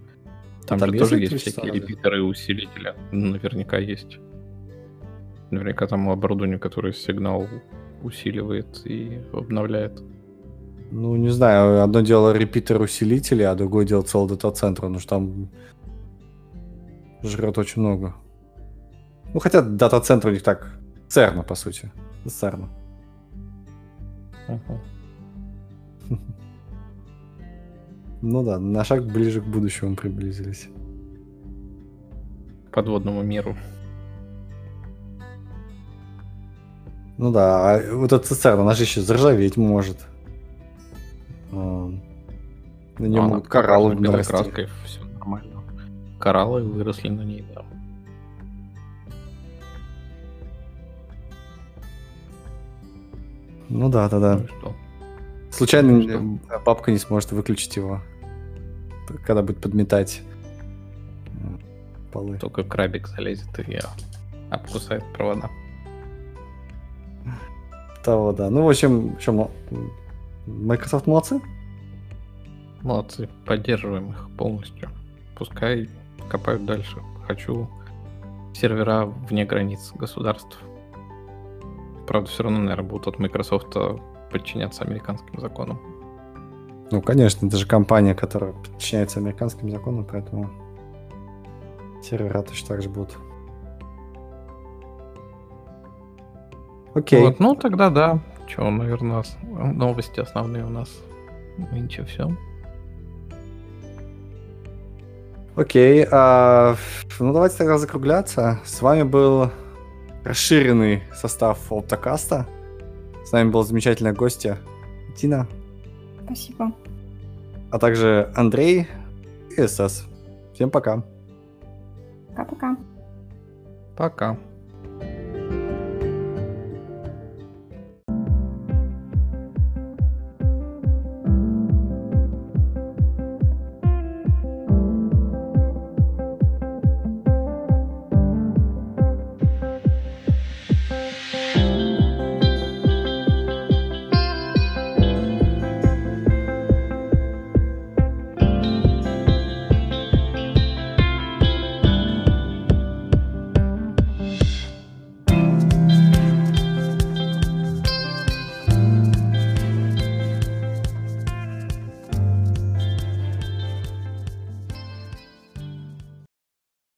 Там, там же тоже есть всякие репитеры и усилители. Наверняка есть. Наверняка там оборудование, которое сигнал усиливает и обновляет. Ну, не знаю, одно дело репитер усилители, а другое дело целый дата-центр, потому что там жрет очень много. Ну, хотя дата-центр у них так, церна, по сути. Церна. Ну да, на шаг ближе к будущему приблизились. К подводному миру. Ну да, а вот эта цистерна, она же еще заржаветь может. А, На нее Ну, она кораллы краской, все нормально. Кораллы выросли на ней, да. Ну да, да, да. Ну что? Случайно Ну э, бабка не сможет выключить его, когда будет подметать полы. Только крабик залезет и обкусает провода. Того, да. Ну, в общем, в общем, Microsoft молодцы. Молодцы, поддерживаем их полностью. Пускай копают дальше. Хочу сервера вне границ государств. Правда, все равно, наверное, будут от Microsoft подчиняться американским законам. Ну, конечно, это же компания, которая подчиняется американским законам, поэтому сервера точно так же будут. Окей. Вот, ну тогда да. Че, наверное, ос- новости основные у нас. Нынче все. Окей, а, ну давайте тогда закругляться. С вами был расширенный состав Оптокаста. С нами была замечательная гостья Тина, Спасибо. а также Андрей и СС. Всем пока. Пока-пока. Пока.